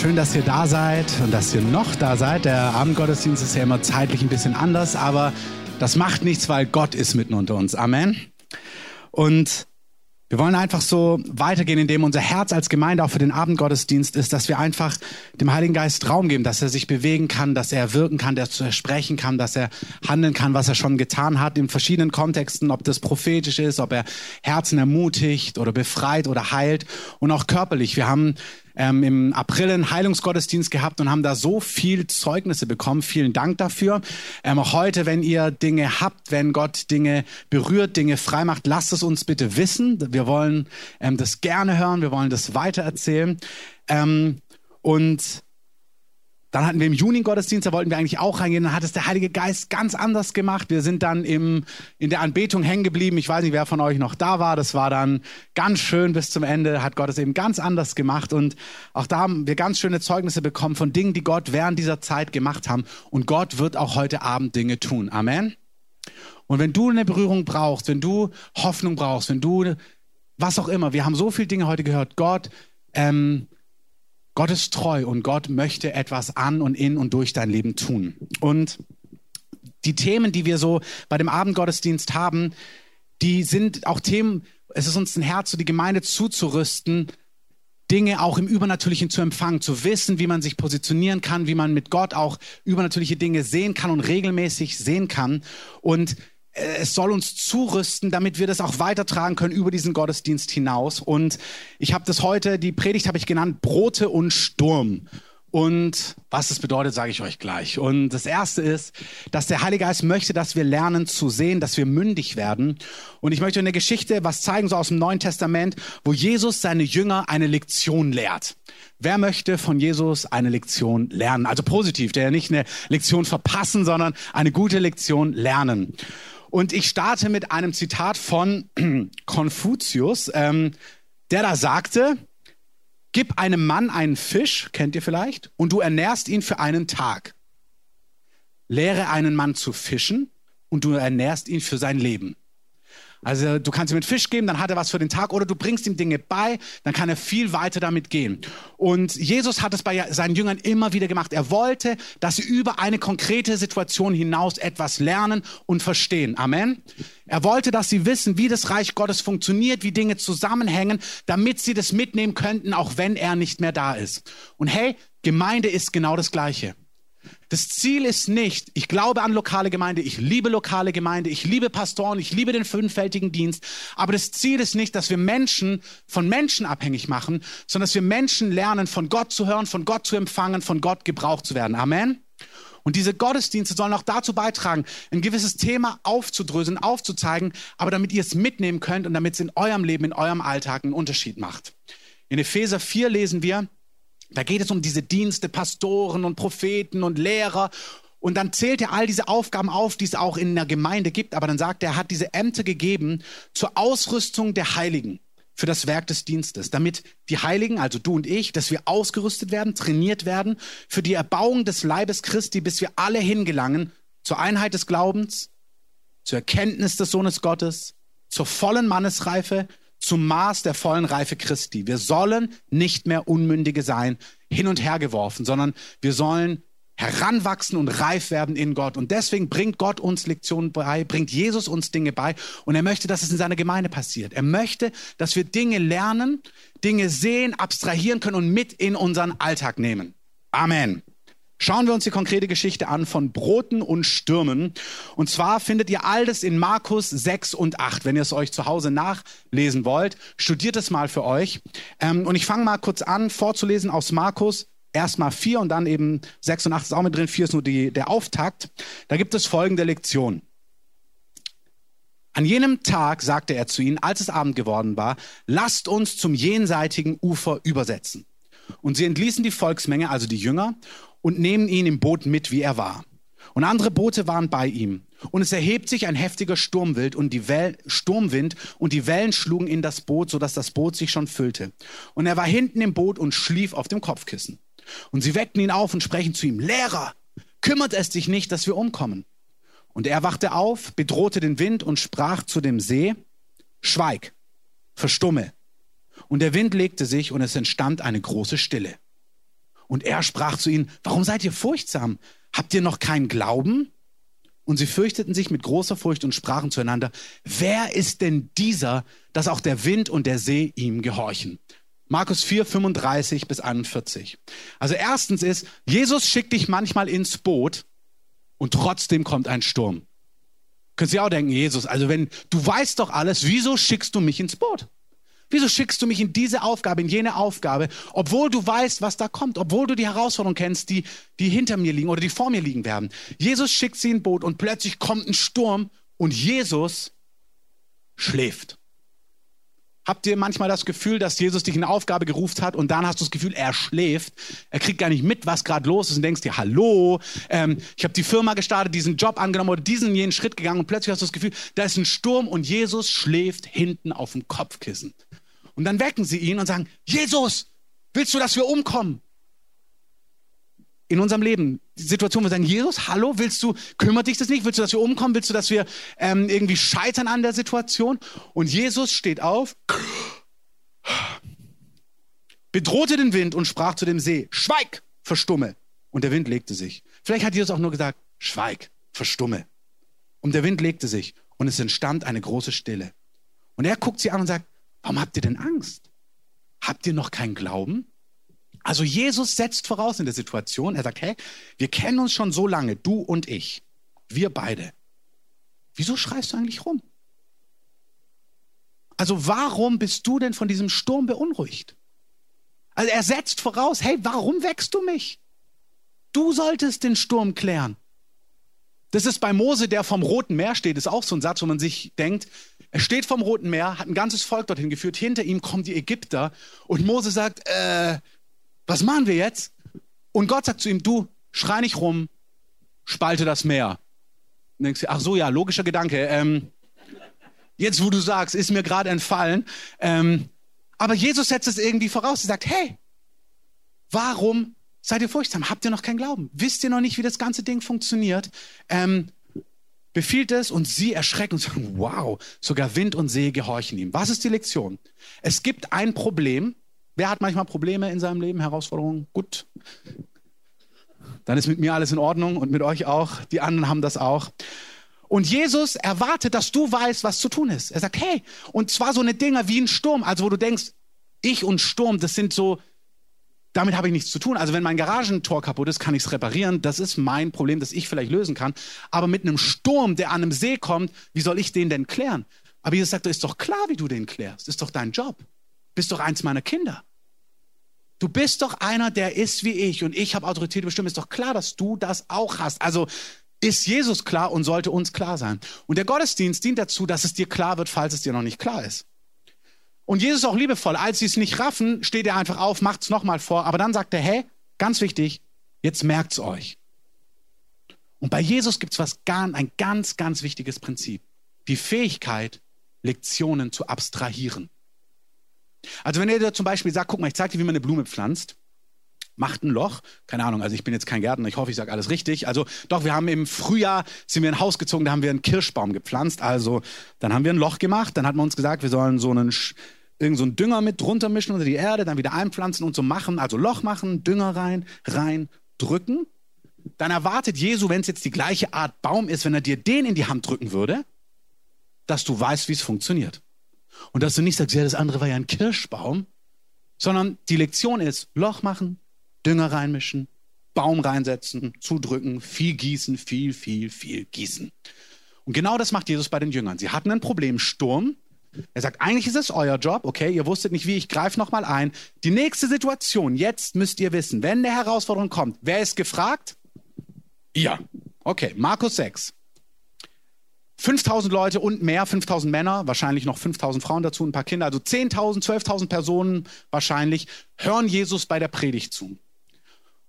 Schön, dass ihr da seid und dass ihr noch da seid. Der Abendgottesdienst ist ja immer zeitlich ein bisschen anders, aber das macht nichts, weil Gott ist mitten unter uns. Amen. Und wir wollen einfach so weitergehen, indem unser Herz als Gemeinde auch für den Abendgottesdienst ist, dass wir einfach dem Heiligen Geist Raum geben, dass er sich bewegen kann, dass er wirken kann, dass er sprechen kann, dass er handeln kann, was er schon getan hat in verschiedenen Kontexten, ob das prophetisch ist, ob er Herzen ermutigt oder befreit oder heilt und auch körperlich. Wir haben ähm, im April einen Heilungsgottesdienst gehabt und haben da so viel Zeugnisse bekommen. Vielen Dank dafür. Ähm, heute, wenn ihr Dinge habt, wenn Gott Dinge berührt, Dinge frei macht, lasst es uns bitte wissen. Wir wollen ähm, das gerne hören, wir wollen das weitererzählen. Ähm, und dann hatten wir im Juni Gottesdienst, da wollten wir eigentlich auch reingehen. Dann hat es der Heilige Geist ganz anders gemacht. Wir sind dann im, in der Anbetung hängen geblieben. Ich weiß nicht, wer von euch noch da war. Das war dann ganz schön bis zum Ende. Hat Gott es eben ganz anders gemacht. Und auch da haben wir ganz schöne Zeugnisse bekommen von Dingen, die Gott während dieser Zeit gemacht haben. Und Gott wird auch heute Abend Dinge tun. Amen. Und wenn du eine Berührung brauchst, wenn du Hoffnung brauchst, wenn du was auch immer, wir haben so viele Dinge heute gehört. Gott, ähm, Gott ist treu und Gott möchte etwas an und in und durch dein Leben tun. Und die Themen, die wir so bei dem Abendgottesdienst haben, die sind auch Themen, es ist uns ein Herz, so die Gemeinde zuzurüsten, Dinge auch im Übernatürlichen zu empfangen, zu wissen, wie man sich positionieren kann, wie man mit Gott auch übernatürliche Dinge sehen kann und regelmäßig sehen kann. Und es soll uns zurüsten, damit wir das auch weitertragen können über diesen Gottesdienst hinaus. Und ich habe das heute, die Predigt habe ich genannt, Brote und Sturm. Und was das bedeutet, sage ich euch gleich. Und das Erste ist, dass der Heilige Geist möchte, dass wir lernen zu sehen, dass wir mündig werden. Und ich möchte eine Geschichte was zeigen, so aus dem Neuen Testament, wo Jesus seine Jünger eine Lektion lehrt. Wer möchte von Jesus eine Lektion lernen? Also positiv, der nicht eine Lektion verpassen, sondern eine gute Lektion lernen. Und ich starte mit einem Zitat von Konfuzius, ähm, der da sagte, gib einem Mann einen Fisch, kennt ihr vielleicht, und du ernährst ihn für einen Tag. Lehre einen Mann zu fischen und du ernährst ihn für sein Leben. Also du kannst ihm einen Fisch geben, dann hat er was für den Tag oder du bringst ihm Dinge bei, dann kann er viel weiter damit gehen. Und Jesus hat es bei seinen Jüngern immer wieder gemacht. Er wollte, dass sie über eine konkrete Situation hinaus etwas lernen und verstehen. Amen. Er wollte, dass sie wissen, wie das Reich Gottes funktioniert, wie Dinge zusammenhängen, damit sie das mitnehmen könnten, auch wenn er nicht mehr da ist. Und hey, Gemeinde ist genau das Gleiche. Das Ziel ist nicht, ich glaube an lokale Gemeinde, ich liebe lokale Gemeinde, ich liebe Pastoren, ich liebe den fünffältigen Dienst, aber das Ziel ist nicht, dass wir Menschen von Menschen abhängig machen, sondern dass wir Menschen lernen, von Gott zu hören, von Gott zu empfangen, von Gott gebraucht zu werden. Amen. Und diese Gottesdienste sollen auch dazu beitragen, ein gewisses Thema aufzudröseln, aufzuzeigen, aber damit ihr es mitnehmen könnt und damit es in eurem Leben, in eurem Alltag einen Unterschied macht. In Epheser 4 lesen wir, da geht es um diese Dienste, Pastoren und Propheten und Lehrer. Und dann zählt er all diese Aufgaben auf, die es auch in der Gemeinde gibt. Aber dann sagt er, er hat diese Ämter gegeben zur Ausrüstung der Heiligen für das Werk des Dienstes, damit die Heiligen, also du und ich, dass wir ausgerüstet werden, trainiert werden für die Erbauung des Leibes Christi, bis wir alle hingelangen zur Einheit des Glaubens, zur Erkenntnis des Sohnes Gottes, zur vollen Mannesreife, zum Maß der vollen Reife Christi. Wir sollen nicht mehr Unmündige sein, hin und her geworfen, sondern wir sollen heranwachsen und reif werden in Gott. Und deswegen bringt Gott uns Lektionen bei, bringt Jesus uns Dinge bei. Und er möchte, dass es in seiner Gemeinde passiert. Er möchte, dass wir Dinge lernen, Dinge sehen, abstrahieren können und mit in unseren Alltag nehmen. Amen. Schauen wir uns die konkrete Geschichte an von Broten und Stürmen. Und zwar findet ihr all das in Markus 6 und 8. Wenn ihr es euch zu Hause nachlesen wollt, studiert es mal für euch. Ähm, und ich fange mal kurz an, vorzulesen aus Markus. Erstmal 4 und dann eben 6 und 8 ist auch mit drin. 4 ist nur die, der Auftakt. Da gibt es folgende Lektion. An jenem Tag sagte er zu ihnen, als es Abend geworden war, lasst uns zum jenseitigen Ufer übersetzen. Und sie entließen die Volksmenge, also die Jünger, und nehmen ihn im Boot mit, wie er war. Und andere Boote waren bei ihm. Und es erhebt sich ein heftiger Sturmwind und die Well Sturmwind und die Wellen schlugen in das Boot, sodass das Boot sich schon füllte. Und er war hinten im Boot und schlief auf dem Kopfkissen. Und sie weckten ihn auf und sprechen zu ihm, Lehrer, kümmert es dich nicht, dass wir umkommen? Und er wachte auf, bedrohte den Wind und sprach zu dem See, Schweig, verstumme. Und der Wind legte sich und es entstand eine große Stille. Und er sprach zu ihnen, warum seid ihr furchtsam? Habt ihr noch keinen Glauben? Und sie fürchteten sich mit großer Furcht und sprachen zueinander, wer ist denn dieser, dass auch der Wind und der See ihm gehorchen? Markus 4, 35 bis 41. Also erstens ist, Jesus schickt dich manchmal ins Boot und trotzdem kommt ein Sturm. Könnt ihr auch denken, Jesus, also wenn du weißt doch alles, wieso schickst du mich ins Boot? Wieso schickst du mich in diese Aufgabe, in jene Aufgabe, obwohl du weißt, was da kommt, obwohl du die Herausforderungen kennst, die, die hinter mir liegen oder die vor mir liegen werden? Jesus schickt sie in ein Boot und plötzlich kommt ein Sturm und Jesus schläft. Habt ihr manchmal das Gefühl, dass Jesus dich in eine Aufgabe gerufen hat und dann hast du das Gefühl, er schläft, er kriegt gar nicht mit, was gerade los ist und denkst dir, hallo, ähm, ich habe die Firma gestartet, diesen Job angenommen oder diesen jenen Schritt gegangen und plötzlich hast du das Gefühl, da ist ein Sturm und Jesus schläft hinten auf dem Kopfkissen. Und dann wecken sie ihn und sagen, Jesus, willst du, dass wir umkommen? In unserem Leben, die Situation, wo wir sagen, Jesus, hallo, willst du, kümmert dich das nicht? Willst du, dass wir umkommen? Willst du, dass wir ähm, irgendwie scheitern an der Situation? Und Jesus steht auf, bedrohte den Wind und sprach zu dem See, schweig, verstumme. Und der Wind legte sich. Vielleicht hat Jesus auch nur gesagt, schweig, verstumme. Und der Wind legte sich und es entstand eine große Stille. Und er guckt sie an und sagt, Warum habt ihr denn Angst? Habt ihr noch keinen Glauben? Also Jesus setzt voraus in der Situation, er sagt, hey, wir kennen uns schon so lange, du und ich, wir beide. Wieso schreist du eigentlich rum? Also warum bist du denn von diesem Sturm beunruhigt? Also er setzt voraus, hey, warum wächst du mich? Du solltest den Sturm klären. Das ist bei Mose, der vom Roten Meer steht, ist auch so ein Satz, wo man sich denkt, er steht vom Roten Meer, hat ein ganzes Volk dorthin geführt, hinter ihm kommen die Ägypter und Mose sagt, äh, was machen wir jetzt? Und Gott sagt zu ihm, du, schrei nicht rum, spalte das Meer. Und denkst du, ach so, ja, logischer Gedanke. Ähm, jetzt, wo du sagst, ist mir gerade entfallen. Ähm, aber Jesus setzt es irgendwie voraus. Er sagt, hey, warum Seid ihr furchtsam? Habt ihr noch keinen Glauben? Wisst ihr noch nicht, wie das ganze Ding funktioniert? Ähm, befiehlt es und sie erschrecken und sagen, wow, sogar Wind und See gehorchen ihm. Was ist die Lektion? Es gibt ein Problem. Wer hat manchmal Probleme in seinem Leben, Herausforderungen? Gut. Dann ist mit mir alles in Ordnung und mit euch auch. Die anderen haben das auch. Und Jesus erwartet, dass du weißt, was zu tun ist. Er sagt, hey, und zwar so eine Dinger wie ein Sturm, also wo du denkst, ich und Sturm, das sind so damit habe ich nichts zu tun. Also wenn mein Garagentor kaputt ist, kann ich es reparieren. Das ist mein Problem, das ich vielleicht lösen kann. Aber mit einem Sturm, der an einem See kommt, wie soll ich den denn klären? Aber Jesus sagt, ist doch klar, wie du den klärst. Ist doch dein Job. Bist doch eins meiner Kinder. Du bist doch einer, der ist wie ich und ich habe Autorität bestimmt. Ist doch klar, dass du das auch hast. Also ist Jesus klar und sollte uns klar sein. Und der Gottesdienst dient dazu, dass es dir klar wird, falls es dir noch nicht klar ist. Und Jesus ist auch liebevoll. Als sie es nicht raffen, steht er einfach auf, macht es nochmal vor. Aber dann sagt er, hey, ganz wichtig, jetzt merkt's euch. Und bei Jesus gibt es ein ganz, ganz wichtiges Prinzip. Die Fähigkeit, Lektionen zu abstrahieren. Also wenn er dir zum Beispiel sagt, guck mal, ich zeige dir, wie man eine Blume pflanzt, macht ein Loch. Keine Ahnung, also ich bin jetzt kein Gärtner, ich hoffe, ich sage alles richtig. Also doch, wir haben im Frühjahr, sind wir in ein Haus gezogen, da haben wir einen Kirschbaum gepflanzt. Also dann haben wir ein Loch gemacht, dann hat man uns gesagt, wir sollen so einen irgend so einen Dünger mit drunter mischen unter die Erde, dann wieder einpflanzen und so machen, also Loch machen, Dünger rein, rein, drücken. Dann erwartet Jesu, wenn es jetzt die gleiche Art Baum ist, wenn er dir den in die Hand drücken würde, dass du weißt, wie es funktioniert. Und dass du nicht sagst, ja, das andere war ja ein Kirschbaum, sondern die Lektion ist, Loch machen, Dünger reinmischen, Baum reinsetzen, zudrücken, viel gießen, viel, viel, viel gießen. Und genau das macht Jesus bei den Jüngern. Sie hatten ein Problem, Sturm, er sagt, eigentlich ist es euer Job, okay, ihr wusstet nicht wie, ich greife nochmal ein. Die nächste Situation, jetzt müsst ihr wissen, wenn der Herausforderung kommt, wer ist gefragt? Ja. Okay, Markus 6. 5000 Leute und mehr, 5000 Männer, wahrscheinlich noch 5000 Frauen dazu, ein paar Kinder, also 10.000, 12.000 Personen wahrscheinlich, hören Jesus bei der Predigt zu.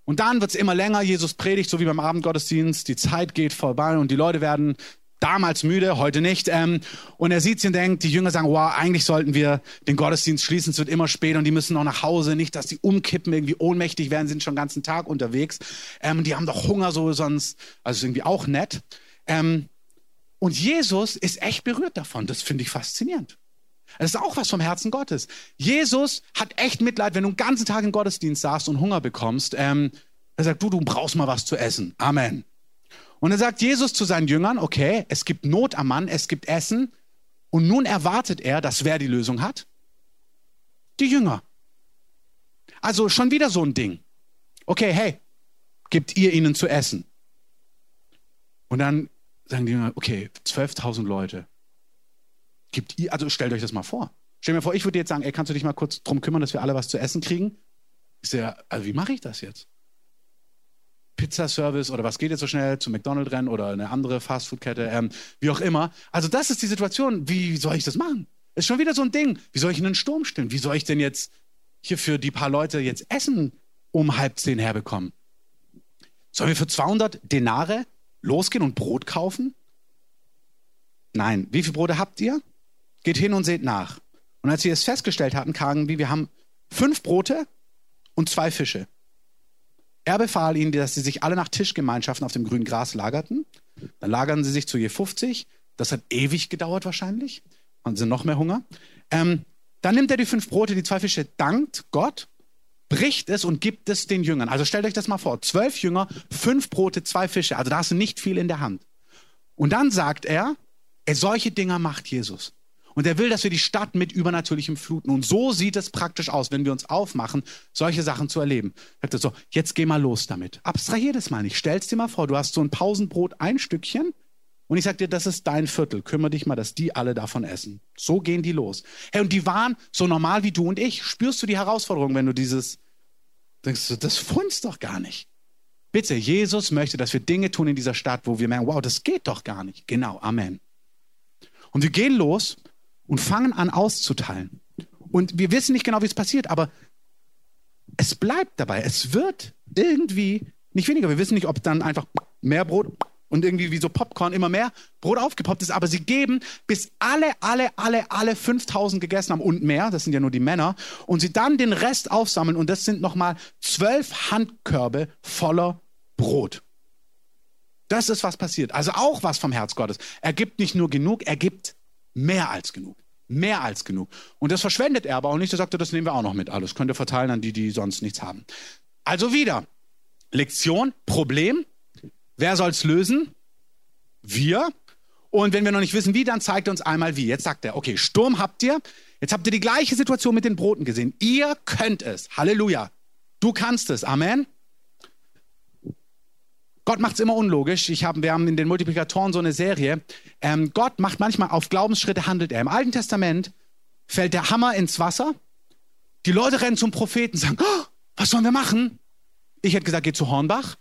Und dann wird es immer länger, Jesus predigt, so wie beim Abendgottesdienst, die Zeit geht vorbei und die Leute werden damals müde, heute nicht. Ähm, und er sieht sie und denkt, die Jünger sagen, wow, eigentlich sollten wir den Gottesdienst schließen, es wird immer später und die müssen noch nach Hause, nicht, dass die umkippen, irgendwie ohnmächtig werden, sind schon den ganzen Tag unterwegs. Ähm, die haben doch Hunger so sonst, also irgendwie auch nett. Ähm, und Jesus ist echt berührt davon, das finde ich faszinierend. Es ist auch was vom Herzen Gottes. Jesus hat echt Mitleid, wenn du einen ganzen Tag im Gottesdienst saßt und Hunger bekommst. Ähm, er sagt, du, du brauchst mal was zu essen. Amen. Und er sagt Jesus zu seinen Jüngern, okay, es gibt Not am Mann, es gibt Essen. Und nun erwartet er, dass wer die Lösung hat? Die Jünger. Also schon wieder so ein Ding. Okay, hey, gibt ihr ihnen zu essen? Und dann sagen die Jünger, okay, 12.000 Leute. Gibt ihr, also stellt euch das mal vor. Stell mir vor, ich würde jetzt sagen, ey, kannst du dich mal kurz drum kümmern, dass wir alle was zu essen kriegen? Ich sage, also wie mache ich das jetzt? Pizzaservice oder was geht jetzt so schnell zu McDonald's rennen oder eine andere Fastfood-Kette, ähm, wie auch immer. Also das ist die Situation. Wie soll ich das machen? Ist schon wieder so ein Ding. Wie soll ich in einen Sturm stellen? Wie soll ich denn jetzt hier für die paar Leute jetzt Essen um halb zehn herbekommen? Sollen wir für 200 Denare losgehen und Brot kaufen? Nein. Wie viele Brote habt ihr? Geht hin und seht nach. Und als sie es festgestellt hatten, kamen wir, wir haben fünf Brote und zwei Fische. Er befahl ihnen, dass sie sich alle nach Tischgemeinschaften auf dem grünen Gras lagerten. Dann lagerten sie sich zu je 50. Das hat ewig gedauert wahrscheinlich. Und sie noch mehr Hunger. Ähm, dann nimmt er die fünf Brote, die zwei Fische, dankt Gott, bricht es und gibt es den Jüngern. Also stellt euch das mal vor. Zwölf Jünger, fünf Brote, zwei Fische. Also da hast du nicht viel in der Hand. Und dann sagt er, solche Dinger macht Jesus. Und er will, dass wir die Stadt mit übernatürlichem fluten. Und so sieht es praktisch aus, wenn wir uns aufmachen, solche Sachen zu erleben. Er sagt so, jetzt geh mal los damit. Abstrahier das mal nicht. Stell's dir mal vor, du hast so ein Pausenbrot, ein Stückchen. Und ich sag dir, das ist dein Viertel. Kümmere dich mal, dass die alle davon essen. So gehen die los. Hey, und die waren so normal wie du und ich. Spürst du die Herausforderung, wenn du dieses, denkst du, das funzt doch gar nicht. Bitte, Jesus möchte, dass wir Dinge tun in dieser Stadt, wo wir merken, wow, das geht doch gar nicht. Genau, Amen. Und wir gehen los und fangen an auszuteilen. Und wir wissen nicht genau, wie es passiert, aber es bleibt dabei. Es wird irgendwie nicht weniger. Wir wissen nicht, ob dann einfach mehr Brot und irgendwie wie so Popcorn immer mehr Brot aufgepoppt ist, aber sie geben, bis alle, alle, alle, alle 5000 gegessen haben und mehr, das sind ja nur die Männer, und sie dann den Rest aufsammeln und das sind nochmal zwölf Handkörbe voller Brot. Das ist, was passiert. Also auch was vom Herz Gottes. Er gibt nicht nur genug, er gibt Mehr als genug. Mehr als genug. Und das verschwendet er aber auch nicht. Er sagte, das nehmen wir auch noch mit. Alles könnt ihr verteilen an die, die sonst nichts haben. Also wieder. Lektion, Problem. Wer soll es lösen? Wir. Und wenn wir noch nicht wissen, wie, dann zeigt er uns einmal wie. Jetzt sagt er, okay, Sturm habt ihr. Jetzt habt ihr die gleiche Situation mit den Broten gesehen. Ihr könnt es. Halleluja. Du kannst es. Amen. Gott macht es immer unlogisch. Ich hab, wir haben in den Multiplikatoren so eine Serie. Ähm, Gott macht manchmal auf Glaubensschritte handelt er. Im Alten Testament fällt der Hammer ins Wasser. Die Leute rennen zum Propheten und sagen, oh, was sollen wir machen? Ich hätte gesagt, geh zu Hornbach.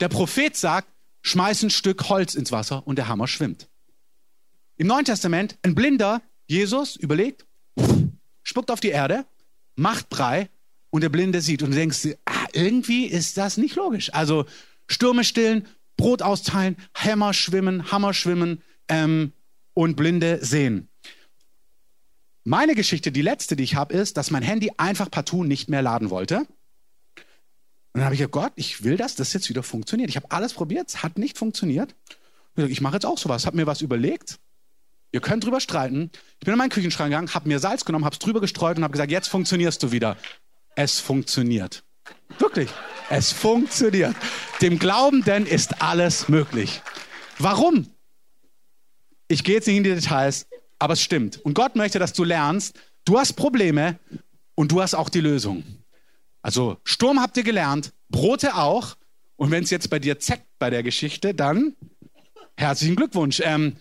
Der Prophet sagt, schmeiß ein Stück Holz ins Wasser und der Hammer schwimmt. Im Neuen Testament, ein Blinder, Jesus, überlegt, spuckt auf die Erde, macht Brei und der Blinde sieht. Und du denkst, ah, irgendwie ist das nicht logisch. Also Stürme stillen, Brot austeilen, Hämmer schwimmen, Hammer schwimmen ähm, und Blinde sehen. Meine Geschichte, die letzte, die ich habe, ist, dass mein Handy einfach partout nicht mehr laden wollte. Und dann habe ich gesagt, Gott, ich will, dass das jetzt wieder funktioniert. Ich habe alles probiert, es hat nicht funktioniert. Ich mache jetzt auch sowas, habe mir was überlegt. Ihr könnt drüber streiten. Ich bin in meinen Küchenschrank gegangen, habe mir Salz genommen, habe es drüber gestreut und habe gesagt, jetzt funktionierst du wieder. Es funktioniert. Wirklich. Es funktioniert. Dem Glaubenden ist alles möglich. Warum? Ich gehe jetzt nicht in die Details, aber es stimmt. Und Gott möchte, dass du lernst, du hast Probleme und du hast auch die Lösung. Also Sturm habt ihr gelernt, Brote auch. Und wenn es jetzt bei dir zeckt bei der Geschichte, dann herzlichen Glückwunsch. Ähm,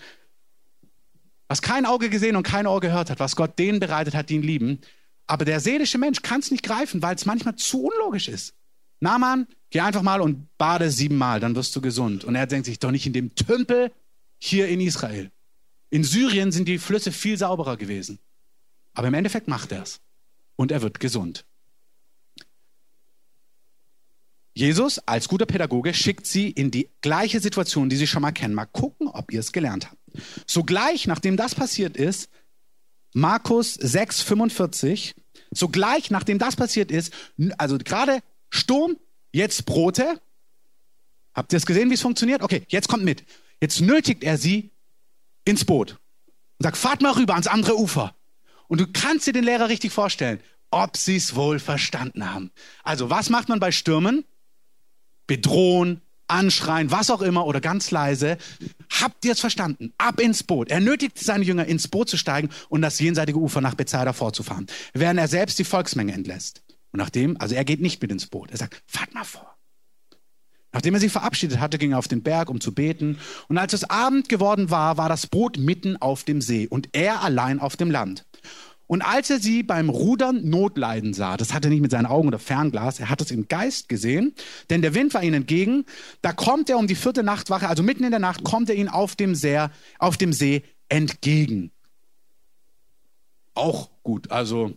was kein Auge gesehen und kein Ohr gehört hat, was Gott denen bereitet hat, die ihn lieben. Aber der seelische Mensch kann es nicht greifen, weil es manchmal zu unlogisch ist. Naaman, geh einfach mal und bade siebenmal, dann wirst du gesund. Und er denkt sich doch nicht in dem Tümpel hier in Israel. In Syrien sind die Flüsse viel sauberer gewesen. Aber im Endeffekt macht er es. Und er wird gesund. Jesus als guter Pädagoge schickt sie in die gleiche Situation, die sie schon mal kennen. Mal gucken, ob ihr es gelernt habt. Sogleich, nachdem das passiert ist, Markus 6, 45, sogleich, nachdem das passiert ist, also gerade Sturm, jetzt Brote. Habt ihr es gesehen, wie es funktioniert? Okay, jetzt kommt mit. Jetzt nötigt er sie ins Boot und sagt, fahrt mal rüber ans andere Ufer. Und du kannst dir den Lehrer richtig vorstellen, ob sie es wohl verstanden haben. Also, was macht man bei Stürmen? Bedrohen, anschreien, was auch immer oder ganz leise. Habt ihr es verstanden? Ab ins Boot. Er nötigt seine Jünger ins Boot zu steigen und das jenseitige Ufer nach Bethsaida vorzufahren, während er selbst die Volksmenge entlässt. Und nachdem, also er geht nicht mit ins Boot. Er sagt, fahrt mal vor. Nachdem er sich verabschiedet hatte, ging er auf den Berg, um zu beten. Und als es Abend geworden war, war das Boot mitten auf dem See und er allein auf dem Land. Und als er sie beim Rudern Notleiden sah, das hat er nicht mit seinen Augen oder Fernglas, er hat es im Geist gesehen, denn der Wind war ihnen entgegen, da kommt er um die vierte Nachtwache, also mitten in der Nacht, kommt er ihnen auf dem See, auf dem See entgegen. Auch gut, also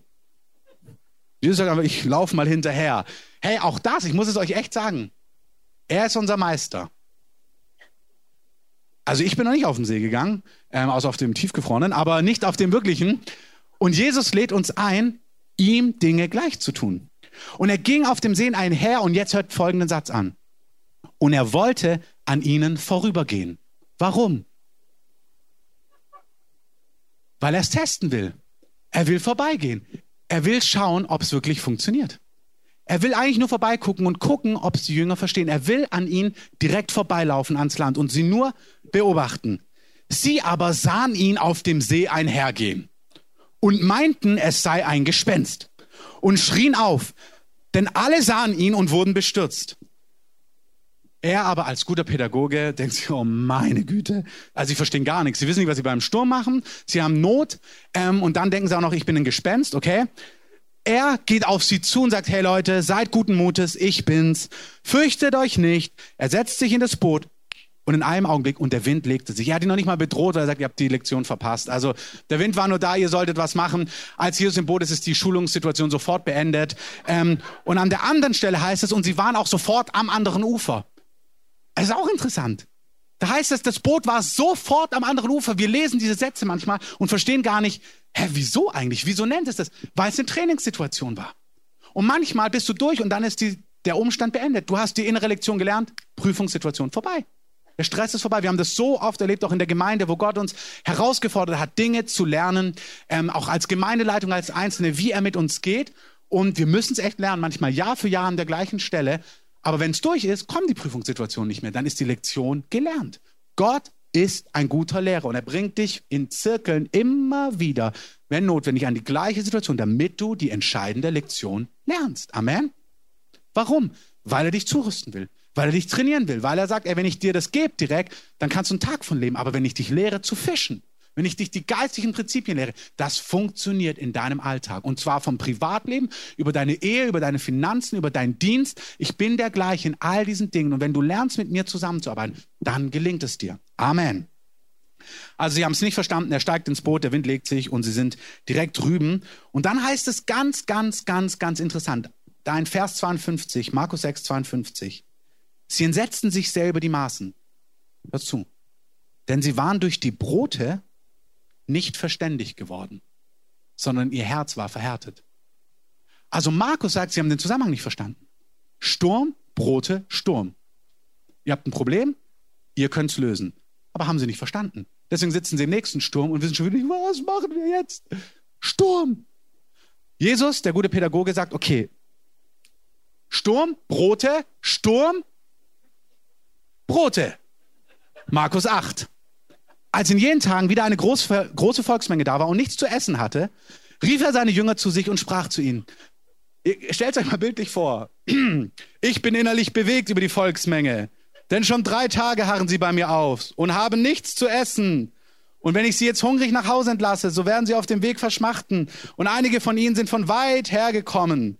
Jesus sagt aber, ich laufe mal hinterher. Hey, auch das, ich muss es euch echt sagen, er ist unser Meister. Also ich bin noch nicht auf den See gegangen, ähm, außer auf dem tiefgefrorenen, aber nicht auf dem wirklichen. Und Jesus lädt uns ein, ihm Dinge gleich zu tun. Und er ging auf dem See einher und jetzt hört folgenden Satz an. Und er wollte an ihnen vorübergehen. Warum? Weil er es testen will. Er will vorbeigehen. Er will schauen, ob es wirklich funktioniert. Er will eigentlich nur vorbeigucken und gucken, ob es die Jünger verstehen. Er will an ihnen direkt vorbeilaufen ans Land und sie nur beobachten. Sie aber sahen ihn auf dem See einhergehen und meinten, es sei ein Gespenst und schrien auf, denn alle sahen ihn und wurden bestürzt. Er aber als guter Pädagoge denkt sich, oh meine Güte, also sie verstehen gar nichts. Sie wissen nicht, was sie beim Sturm machen. Sie haben Not ähm, und dann denken sie auch noch, ich bin ein Gespenst, okay? Er geht auf sie zu und sagt, hey Leute, seid guten Mutes, ich bin's. Fürchtet euch nicht. Er setzt sich in das Boot und in einem Augenblick, und der Wind legte sich. Er hat ihn noch nicht mal bedroht, weil er sagt, ihr habt die Lektion verpasst. Also der Wind war nur da, ihr solltet was machen. Als Jesus im Boot ist, ist die Schulungssituation sofort beendet. Ähm, und an der anderen Stelle heißt es, und sie waren auch sofort am anderen Ufer. Es ist auch interessant. Da heißt es, das Boot war sofort am anderen Ufer. Wir lesen diese Sätze manchmal und verstehen gar nicht, hä, wieso eigentlich? Wieso nennt es das? Weil es eine Trainingssituation war. Und manchmal bist du durch und dann ist die, der Umstand beendet. Du hast die innere Lektion gelernt, Prüfungssituation vorbei. Der Stress ist vorbei. Wir haben das so oft erlebt, auch in der Gemeinde, wo Gott uns herausgefordert hat, Dinge zu lernen, ähm, auch als Gemeindeleitung, als Einzelne, wie er mit uns geht. Und wir müssen es echt lernen, manchmal Jahr für Jahr an der gleichen Stelle. Aber wenn es durch ist, kommt die Prüfungssituation nicht mehr. Dann ist die Lektion gelernt. Gott ist ein guter Lehrer und er bringt dich in Zirkeln immer wieder, wenn notwendig, an die gleiche Situation, damit du die entscheidende Lektion lernst. Amen. Warum? Weil er dich zurüsten will weil er dich trainieren will, weil er sagt, ey, wenn ich dir das gebe direkt, dann kannst du einen Tag von leben. Aber wenn ich dich lehre zu fischen, wenn ich dich die geistigen Prinzipien lehre, das funktioniert in deinem Alltag. Und zwar vom Privatleben, über deine Ehe, über deine Finanzen, über deinen Dienst. Ich bin der gleiche in all diesen Dingen. Und wenn du lernst, mit mir zusammenzuarbeiten, dann gelingt es dir. Amen. Also sie haben es nicht verstanden, er steigt ins Boot, der Wind legt sich und sie sind direkt drüben. Und dann heißt es ganz, ganz, ganz, ganz interessant, da in Vers 52, Markus 6, 52, Sie entsetzten sich selber die Maßen. Hör zu. Denn sie waren durch die Brote nicht verständig geworden, sondern ihr Herz war verhärtet. Also Markus sagt, sie haben den Zusammenhang nicht verstanden. Sturm, Brote, Sturm. Ihr habt ein Problem, ihr könnt es lösen. Aber haben sie nicht verstanden. Deswegen sitzen sie im nächsten Sturm und wissen schon wieder nicht, was machen wir jetzt? Sturm. Jesus, der gute Pädagoge, sagt, okay, Sturm, Brote, Sturm, Brote. Markus 8. Als in jenen Tagen wieder eine große, große Volksmenge da war und nichts zu essen hatte, rief er seine Jünger zu sich und sprach zu ihnen. Stellt euch mal bildlich vor. Ich bin innerlich bewegt über die Volksmenge, denn schon drei Tage harren sie bei mir auf und haben nichts zu essen. Und wenn ich sie jetzt hungrig nach Hause entlasse, so werden sie auf dem Weg verschmachten. Und einige von ihnen sind von weit hergekommen.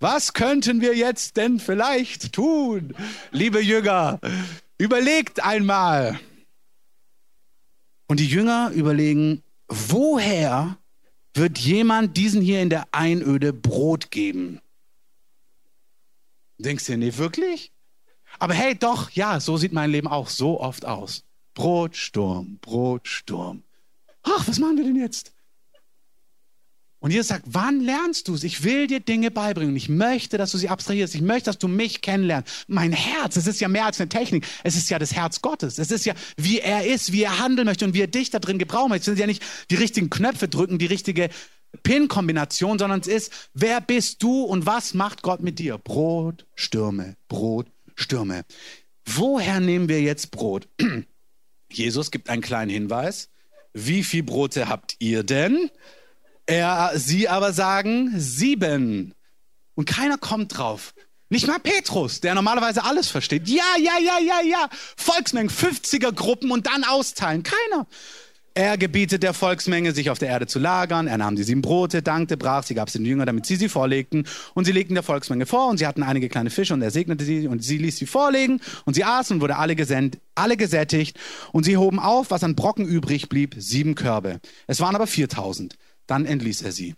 Was könnten wir jetzt denn vielleicht tun, liebe Jünger? Überlegt einmal. Und die Jünger überlegen, woher wird jemand diesen hier in der Einöde Brot geben? Denkst du, nee, wirklich? Aber hey, doch, ja, so sieht mein Leben auch so oft aus. Brotsturm, Brotsturm. Ach, was machen wir denn jetzt? Und Jesus sagt, wann lernst du es? Ich will dir Dinge beibringen. Ich möchte, dass du sie abstrahierst. Ich möchte, dass du mich kennenlernst. Mein Herz, es ist ja mehr als eine Technik. Es ist ja das Herz Gottes. Es ist ja, wie er ist, wie er handeln möchte und wie er dich da drin gebrauchen möchte. Es sind ja nicht die richtigen Knöpfe drücken, die richtige PIN-Kombination, sondern es ist, wer bist du und was macht Gott mit dir? Brot, Stürme, Brot, Stürme. Woher nehmen wir jetzt Brot? Jesus gibt einen kleinen Hinweis. Wie viel Brote habt ihr denn? Er, sie aber sagen sieben. Und keiner kommt drauf. Nicht mal Petrus, der normalerweise alles versteht. Ja, ja, ja, ja, ja. Volksmengen, 50er Gruppen und dann austeilen. Keiner. Er gebietet der Volksmenge, sich auf der Erde zu lagern. Er nahm die sieben Brote, dankte, brach sie, gab sie den Jüngern, damit sie sie vorlegten. Und sie legten der Volksmenge vor und sie hatten einige kleine Fische und er segnete sie und sie ließ sie vorlegen und sie aßen und wurde alle, gesendet, alle gesättigt. Und sie hoben auf, was an Brocken übrig blieb, sieben Körbe. Es waren aber 4000. Dann entließ er sie.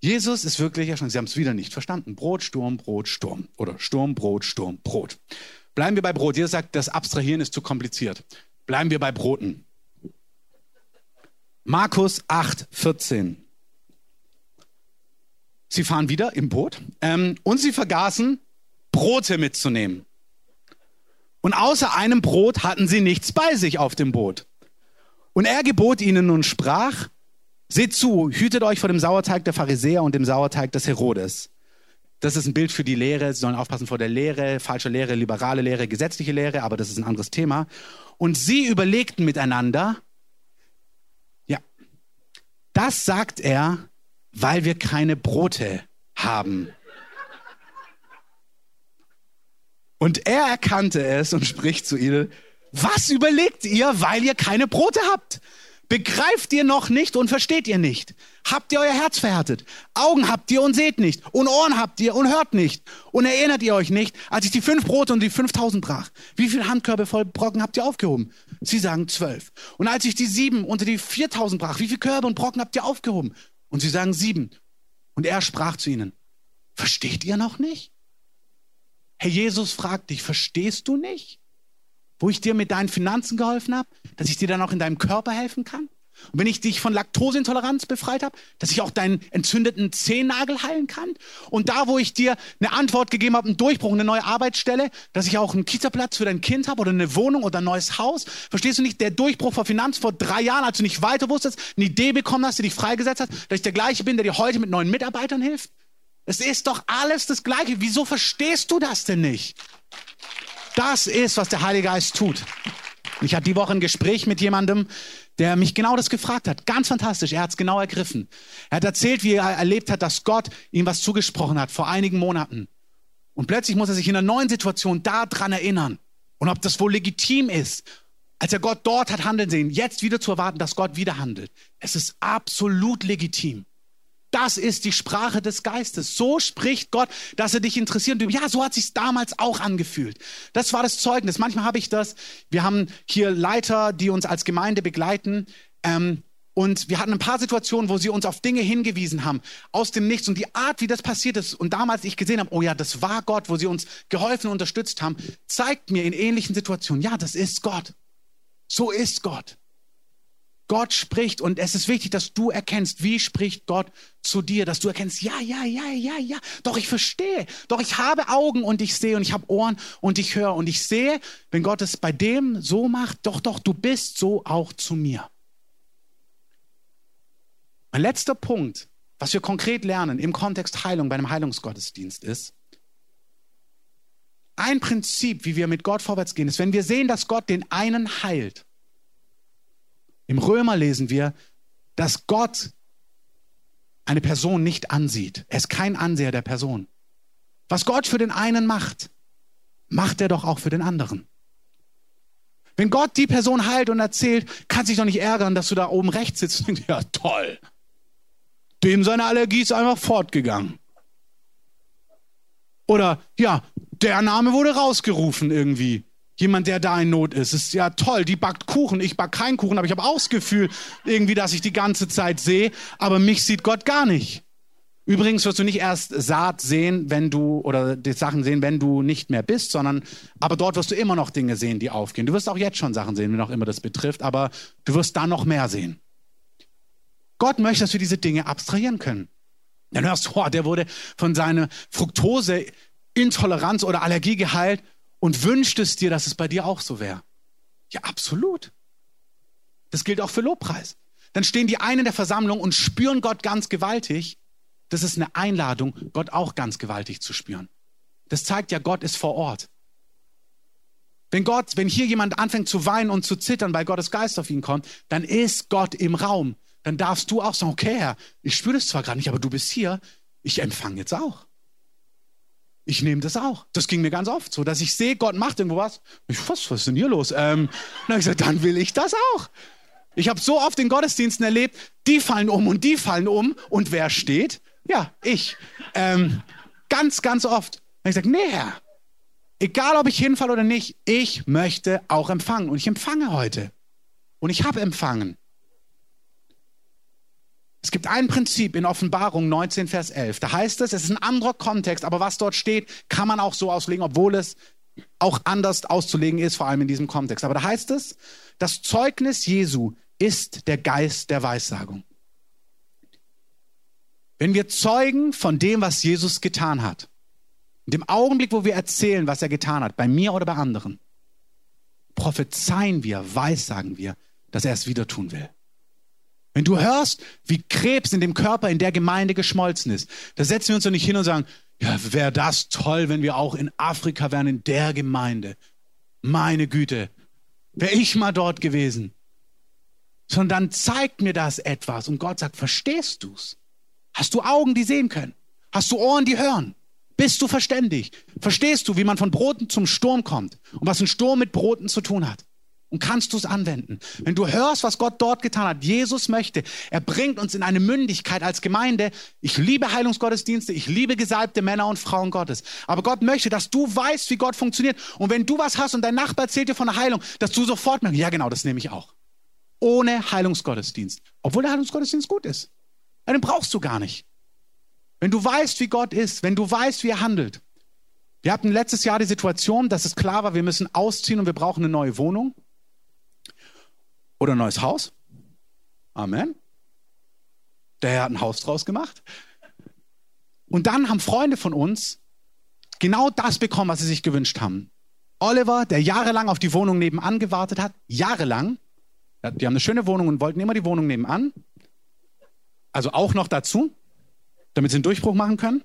Jesus ist wirklich schon, Sie haben es wieder nicht verstanden. Brot, Sturm, Brot, Sturm. Oder Sturm, Brot, Sturm, Brot. Bleiben wir bei Brot. Jesus sagt, das Abstrahieren ist zu kompliziert. Bleiben wir bei Broten. Markus 8, 14. Sie fahren wieder im Boot ähm, und sie vergaßen, Brote mitzunehmen. Und außer einem Brot hatten sie nichts bei sich auf dem Boot. Und er gebot ihnen und sprach, seht zu, hütet euch vor dem Sauerteig der Pharisäer und dem Sauerteig des Herodes. Das ist ein Bild für die Lehre. Sie sollen aufpassen vor der Lehre, falsche Lehre, liberale Lehre, gesetzliche Lehre, aber das ist ein anderes Thema. Und sie überlegten miteinander, das sagt er, weil wir keine Brote haben. Und er erkannte es und spricht zu ihnen, was überlegt ihr, weil ihr keine Brote habt? Begreift ihr noch nicht und versteht ihr nicht? Habt ihr euer Herz verhärtet? Augen habt ihr und seht nicht. Und Ohren habt ihr und hört nicht. Und erinnert ihr euch nicht, als ich die fünf Brote und die fünftausend brach? Wie viele Handkörbe voll Brocken habt ihr aufgehoben? Sie sagen zwölf. Und als ich die sieben unter die viertausend brach, wie viele Körbe und Brocken habt ihr aufgehoben? Und sie sagen sieben. Und er sprach zu ihnen, versteht ihr noch nicht? Herr Jesus fragt dich, verstehst du nicht? Wo ich dir mit deinen Finanzen geholfen habe, dass ich dir dann auch in deinem Körper helfen kann. Und wenn ich dich von Laktoseintoleranz befreit habe, dass ich auch deinen entzündeten Zehennagel heilen kann. Und da, wo ich dir eine Antwort gegeben habe, einen Durchbruch, eine neue Arbeitsstelle, dass ich auch einen Kita-Platz für dein Kind habe oder eine Wohnung oder ein neues Haus. Verstehst du nicht, der Durchbruch vor Finanzen vor drei Jahren, als du nicht weiter wusstest, eine Idee bekommen hast, die dich freigesetzt hat, dass ich der gleiche bin, der dir heute mit neuen Mitarbeitern hilft? Es ist doch alles das Gleiche. Wieso verstehst du das denn nicht? Das ist, was der Heilige Geist tut. Ich hatte die Woche ein Gespräch mit jemandem, der mich genau das gefragt hat. Ganz fantastisch. Er hat es genau ergriffen. Er hat erzählt, wie er erlebt hat, dass Gott ihm was zugesprochen hat vor einigen Monaten. Und plötzlich muss er sich in einer neuen Situation daran erinnern. Und ob das wohl legitim ist, als er Gott dort hat handeln sehen, jetzt wieder zu erwarten, dass Gott wieder handelt. Es ist absolut legitim. Das ist die Sprache des Geistes. So spricht Gott, dass er dich interessiert. Ja, so hat sich damals auch angefühlt. Das war das Zeugnis. Manchmal habe ich das. Wir haben hier Leiter, die uns als Gemeinde begleiten. Ähm, und wir hatten ein paar Situationen, wo sie uns auf Dinge hingewiesen haben, aus dem Nichts. Und die Art, wie das passiert ist, und damals ich gesehen habe, oh ja, das war Gott, wo sie uns geholfen und unterstützt haben, zeigt mir in ähnlichen Situationen, ja, das ist Gott. So ist Gott. Gott spricht und es ist wichtig, dass du erkennst, wie spricht Gott zu dir, dass du erkennst, ja, ja, ja, ja, ja, doch ich verstehe, doch ich habe Augen und ich sehe und ich habe Ohren und ich höre und ich sehe, wenn Gott es bei dem so macht, doch, doch, du bist so auch zu mir. Mein letzter Punkt, was wir konkret lernen im Kontext Heilung bei einem Heilungsgottesdienst ist, ein Prinzip, wie wir mit Gott vorwärts gehen, ist, wenn wir sehen, dass Gott den einen heilt, im Römer lesen wir, dass Gott eine Person nicht ansieht. Er ist kein Anseher der Person. Was Gott für den einen macht, macht er doch auch für den anderen. Wenn Gott die Person heilt und erzählt, kann sich doch nicht ärgern, dass du da oben rechts sitzt ja toll. Dem seine Allergie ist einfach fortgegangen. Oder ja, der Name wurde rausgerufen irgendwie. Jemand, der da in Not ist. Ist ja toll, die backt Kuchen, ich back keinen Kuchen, aber ich habe auch das Gefühl, irgendwie, dass ich die ganze Zeit sehe, aber mich sieht Gott gar nicht. Übrigens wirst du nicht erst Saat sehen, wenn du, oder die Sachen sehen, wenn du nicht mehr bist, sondern, aber dort wirst du immer noch Dinge sehen, die aufgehen. Du wirst auch jetzt schon Sachen sehen, wie auch immer das betrifft, aber du wirst da noch mehr sehen. Gott möchte, dass wir diese Dinge abstrahieren können. Dann hörst du, oh, der wurde von seiner Fructose, Intoleranz oder Allergie geheilt und wünschtest dir, dass es bei dir auch so wäre. Ja, absolut. Das gilt auch für Lobpreis. dann stehen die einen in der Versammlung und spüren Gott ganz gewaltig. Das ist eine Einladung, Gott auch ganz gewaltig zu spüren. Das zeigt ja, Gott ist vor Ort. Wenn Gott, wenn hier jemand anfängt zu weinen und zu zittern, weil Gottes Geist auf ihn kommt, dann ist Gott im Raum. Dann darfst du auch sagen, okay, Herr, ich spüre das zwar gerade nicht, aber du bist hier. Ich empfange jetzt auch. Ich nehme das auch. Das ging mir ganz oft so, dass ich sehe, Gott macht irgendwo was. Ich, was, was ist denn hier los? Ähm, dann habe ich gesagt, dann will ich das auch. Ich habe so oft in Gottesdiensten erlebt, die fallen um und die fallen um. Und wer steht? Ja, ich. Ähm, ganz, ganz oft. Dann habe ich gesagt, nee, Herr, egal ob ich hinfalle oder nicht, ich möchte auch empfangen. Und ich empfange heute. Und ich habe empfangen. Es gibt ein Prinzip in Offenbarung 19, Vers 11. Da heißt es, es ist ein anderer Kontext, aber was dort steht, kann man auch so auslegen, obwohl es auch anders auszulegen ist, vor allem in diesem Kontext. Aber da heißt es, das Zeugnis Jesu ist der Geist der Weissagung. Wenn wir zeugen von dem, was Jesus getan hat, in dem Augenblick, wo wir erzählen, was er getan hat, bei mir oder bei anderen, prophezeien wir, weissagen wir, dass er es wieder tun will. Wenn du hörst, wie Krebs in dem Körper in der Gemeinde geschmolzen ist, da setzen wir uns doch nicht hin und sagen, ja, wäre das toll, wenn wir auch in Afrika wären, in der Gemeinde. Meine Güte, wäre ich mal dort gewesen. Sondern dann zeigt mir das etwas und Gott sagt, verstehst du's? Hast du Augen, die sehen können? Hast du Ohren, die hören? Bist du verständig? Verstehst du, wie man von Broten zum Sturm kommt und was ein Sturm mit Broten zu tun hat? Und kannst du es anwenden? Wenn du hörst, was Gott dort getan hat, Jesus möchte, er bringt uns in eine Mündigkeit als Gemeinde. Ich liebe Heilungsgottesdienste, ich liebe gesalbte Männer und Frauen Gottes. Aber Gott möchte, dass du weißt, wie Gott funktioniert. Und wenn du was hast und dein Nachbar erzählt dir von der Heilung, dass du sofort merkst, ja genau, das nehme ich auch. Ohne Heilungsgottesdienst. Obwohl der Heilungsgottesdienst gut ist. Den brauchst du gar nicht. Wenn du weißt, wie Gott ist, wenn du weißt, wie er handelt. Wir hatten letztes Jahr die Situation, dass es klar war, wir müssen ausziehen und wir brauchen eine neue Wohnung oder ein neues Haus. Amen. Der Herr hat ein Haus draus gemacht. Und dann haben Freunde von uns genau das bekommen, was sie sich gewünscht haben. Oliver, der jahrelang auf die Wohnung nebenan gewartet hat, jahrelang, die haben eine schöne Wohnung und wollten immer die Wohnung nebenan, also auch noch dazu, damit sie einen Durchbruch machen können.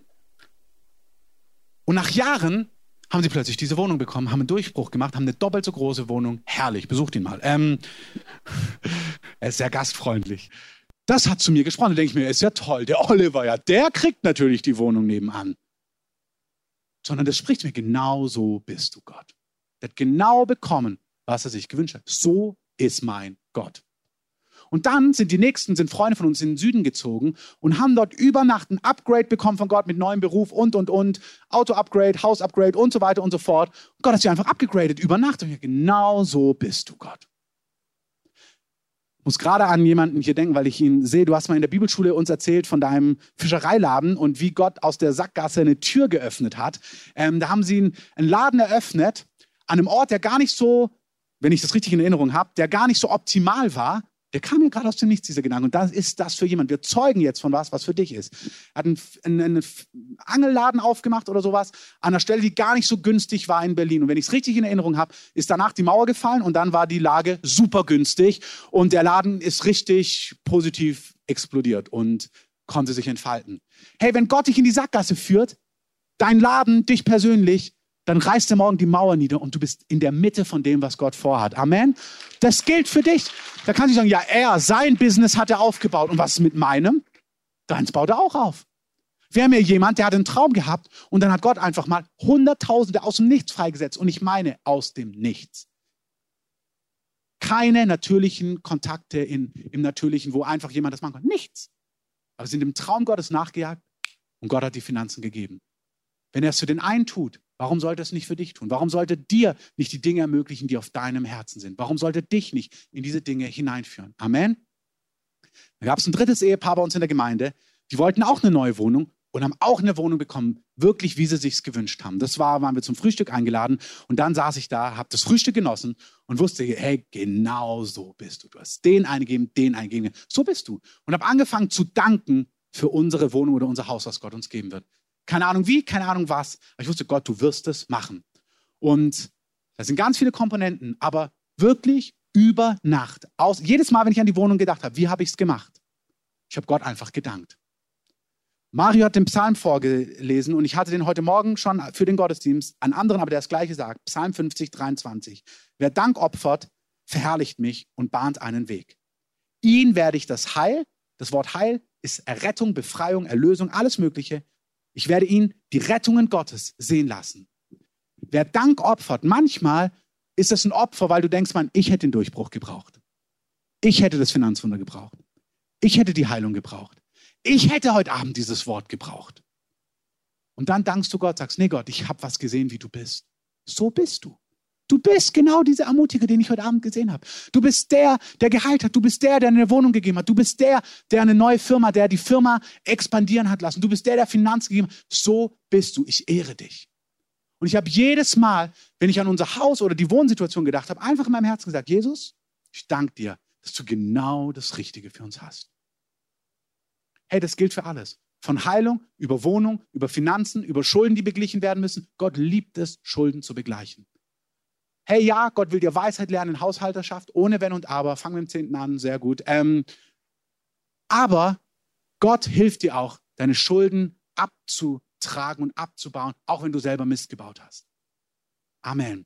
Und nach Jahren haben sie plötzlich diese Wohnung bekommen, haben einen Durchbruch gemacht, haben eine doppelt so große Wohnung. Herrlich, besucht ihn mal. Ähm, er ist sehr gastfreundlich. Das hat zu mir gesprochen. Da denke ich mir, ist ja toll. Der Oliver, ja, der kriegt natürlich die Wohnung nebenan. Sondern das spricht mir, genau so bist du Gott. Er hat genau bekommen, was er sich gewünscht hat. So ist mein Gott. Und dann sind die nächsten, sind Freunde von uns in den Süden gezogen und haben dort über Nacht ein Upgrade bekommen von Gott mit neuem Beruf und, und, und. Auto-Upgrade, Haus-Upgrade und so weiter und so fort. Und Gott hat sie einfach abgegradet über Nacht. Und ich, genau so bist du Gott. Ich muss gerade an jemanden hier denken, weil ich ihn sehe. Du hast mal in der Bibelschule uns erzählt von deinem Fischereiladen und wie Gott aus der Sackgasse eine Tür geöffnet hat. Ähm, da haben sie einen Laden eröffnet an einem Ort, der gar nicht so, wenn ich das richtig in Erinnerung habe, der gar nicht so optimal war, der kam mir gerade aus dem Nichts, dieser Gedanke. Und das ist das für jemand. Wir zeugen jetzt von was, was für dich ist. Er hat einen, einen, Angelladen aufgemacht oder sowas an einer Stelle, die gar nicht so günstig war in Berlin. Und wenn ich es richtig in Erinnerung habe, ist danach die Mauer gefallen und dann war die Lage super günstig und der Laden ist richtig positiv explodiert und konnte sich entfalten. Hey, wenn Gott dich in die Sackgasse führt, dein Laden, dich persönlich, dann reißt er morgen die Mauer nieder und du bist in der Mitte von dem, was Gott vorhat. Amen. Das gilt für dich. Da kann ich sagen, ja, er, sein Business hat er aufgebaut. Und was ist mit meinem? Deins baut er auch auf. Haben hier jemand, der hat einen Traum gehabt und dann hat Gott einfach mal Hunderttausende aus dem Nichts freigesetzt. Und ich meine aus dem Nichts. Keine natürlichen Kontakte in, im Natürlichen, wo einfach jemand das machen kann. Nichts. Aber sie sind dem Traum Gottes nachgejagt und Gott hat die Finanzen gegeben. Wenn er es für den einen tut, Warum sollte es nicht für dich tun? Warum sollte dir nicht die Dinge ermöglichen, die auf deinem Herzen sind? Warum sollte dich nicht in diese Dinge hineinführen? Amen. Da gab es ein drittes Ehepaar bei uns in der Gemeinde, die wollten auch eine neue Wohnung und haben auch eine Wohnung bekommen, wirklich wie sie sich gewünscht haben. Das war, waren wir zum Frühstück eingeladen und dann saß ich da, habe das Frühstück genossen und wusste, hey, genau so bist du. Du hast den eingegeben, den eingegeben. So bist du. Und habe angefangen zu danken für unsere Wohnung oder unser Haus, was Gott uns geben wird. Keine Ahnung wie, keine Ahnung was. Aber ich wusste, Gott, du wirst es machen. Und da sind ganz viele Komponenten, aber wirklich Über Nacht. Aus, jedes Mal, wenn ich an die Wohnung gedacht habe, wie habe ich es gemacht? Ich habe Gott einfach gedankt. Mario hat den Psalm vorgelesen und ich hatte den heute Morgen schon für den Gottesdienst, einen anderen, aber der das gleiche sagt. Psalm 50, 23. Wer Dank opfert, verherrlicht mich und bahnt einen Weg. Ihn werde ich das Heil, das Wort Heil ist Errettung, Befreiung, Erlösung, alles Mögliche. Ich werde ihn die Rettungen Gottes sehen lassen. Wer Dank opfert, manchmal ist das ein Opfer, weil du denkst, man, ich hätte den Durchbruch gebraucht. Ich hätte das Finanzwunder gebraucht. Ich hätte die Heilung gebraucht. Ich hätte heute Abend dieses Wort gebraucht. Und dann dankst du Gott, sagst, nee Gott, ich habe was gesehen, wie du bist. So bist du. Du bist genau dieser Ermutiger, den ich heute Abend gesehen habe. Du bist der, der geheilt hat. Du bist der, der eine Wohnung gegeben hat. Du bist der, der eine neue Firma, der die Firma expandieren hat lassen. Du bist der, der Finanzen gegeben hat. So bist du. Ich ehre dich. Und ich habe jedes Mal, wenn ich an unser Haus oder die Wohnsituation gedacht habe, einfach in meinem Herzen gesagt, Jesus, ich danke dir, dass du genau das Richtige für uns hast. Hey, das gilt für alles. Von Heilung über Wohnung, über Finanzen, über Schulden, die beglichen werden müssen. Gott liebt es, Schulden zu begleichen. Hey, ja, Gott will dir Weisheit lernen in Haushalterschaft, ohne Wenn und Aber. Fangen wir im Zehnten an, sehr gut. Ähm, aber Gott hilft dir auch, deine Schulden abzutragen und abzubauen, auch wenn du selber Mist gebaut hast. Amen.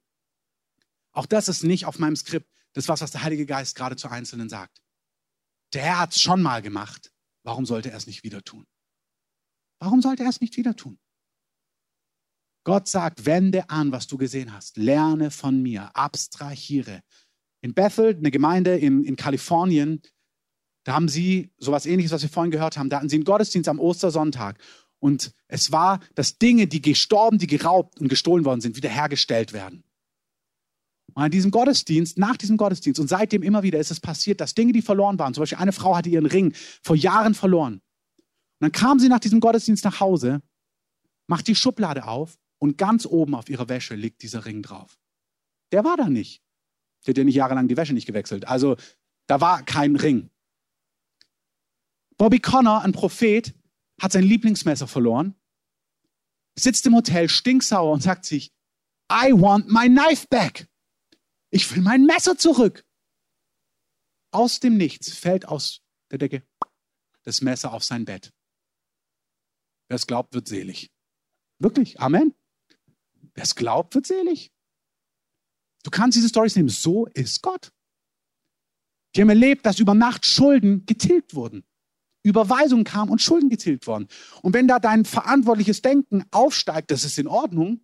Auch das ist nicht auf meinem Skript, das was, was der Heilige Geist gerade zu Einzelnen sagt. Der Herr hat es schon mal gemacht. Warum sollte er es nicht wieder tun? Warum sollte er es nicht wieder tun? Gott sagt, wende an, was du gesehen hast. Lerne von mir. Abstrahiere. In Bethel, eine Gemeinde in, in Kalifornien, da haben sie sowas ähnliches, was wir vorhin gehört haben. Da hatten sie einen Gottesdienst am Ostersonntag. Und es war, dass Dinge, die gestorben, die geraubt und gestohlen worden sind, wiederhergestellt werden. Und an diesem Gottesdienst, nach diesem Gottesdienst und seitdem immer wieder ist es passiert, dass Dinge, die verloren waren, zum Beispiel eine Frau hatte ihren Ring vor Jahren verloren. Und dann kam sie nach diesem Gottesdienst nach Hause, macht die Schublade auf und ganz oben auf ihrer Wäsche liegt dieser Ring drauf. Der war da nicht. Sie hat ja nicht jahrelang die Wäsche nicht gewechselt. Also da war kein Ring. Bobby Connor, ein Prophet, hat sein Lieblingsmesser verloren, sitzt im Hotel stinksauer und sagt sich, I want my knife back. Ich will mein Messer zurück. Aus dem Nichts fällt aus der Decke das Messer auf sein Bett. Wer es glaubt, wird selig. Wirklich. Amen. Wer es glaubt, wird selig. Du kannst diese Storys nehmen. So ist Gott. Die haben erlebt, dass über Nacht Schulden getilgt wurden. Überweisungen kamen und Schulden getilgt wurden. Und wenn da dein verantwortliches Denken aufsteigt, das ist in Ordnung.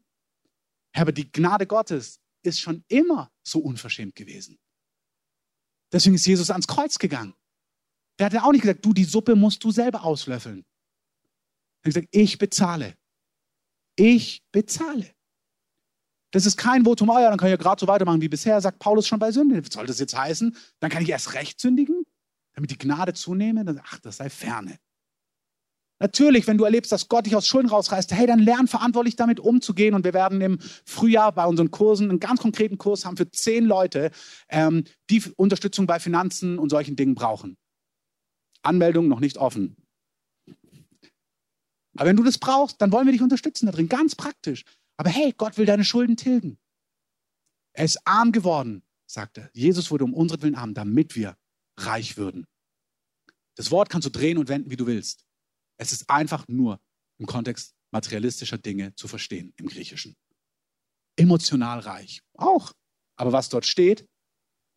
Aber die Gnade Gottes ist schon immer so unverschämt gewesen. Deswegen ist Jesus ans Kreuz gegangen. Der hat ja auch nicht gesagt, du, die Suppe musst du selber auslöffeln. Er hat gesagt, ich bezahle. Ich bezahle. Das ist kein Votum, oh ja, dann kann ich ja gerade so weitermachen wie bisher, sagt Paulus schon bei Sünde. Was soll das jetzt heißen? Dann kann ich erst recht sündigen, damit die Gnade zunehme? Dann, ach, das sei ferne. Natürlich, wenn du erlebst, dass Gott dich aus Schulden rausreißt, hey, dann lern verantwortlich damit umzugehen. Und wir werden im Frühjahr bei unseren Kursen einen ganz konkreten Kurs haben für zehn Leute, ähm, die Unterstützung bei Finanzen und solchen Dingen brauchen. Anmeldung noch nicht offen. Aber wenn du das brauchst, dann wollen wir dich unterstützen da drin, ganz praktisch. Aber hey, Gott will deine Schulden tilgen. Er ist arm geworden, sagt er. Jesus wurde um unseren Willen arm, damit wir reich würden. Das Wort kannst du drehen und wenden, wie du willst. Es ist einfach nur im Kontext materialistischer Dinge zu verstehen im Griechischen. Emotional reich auch. Aber was dort steht,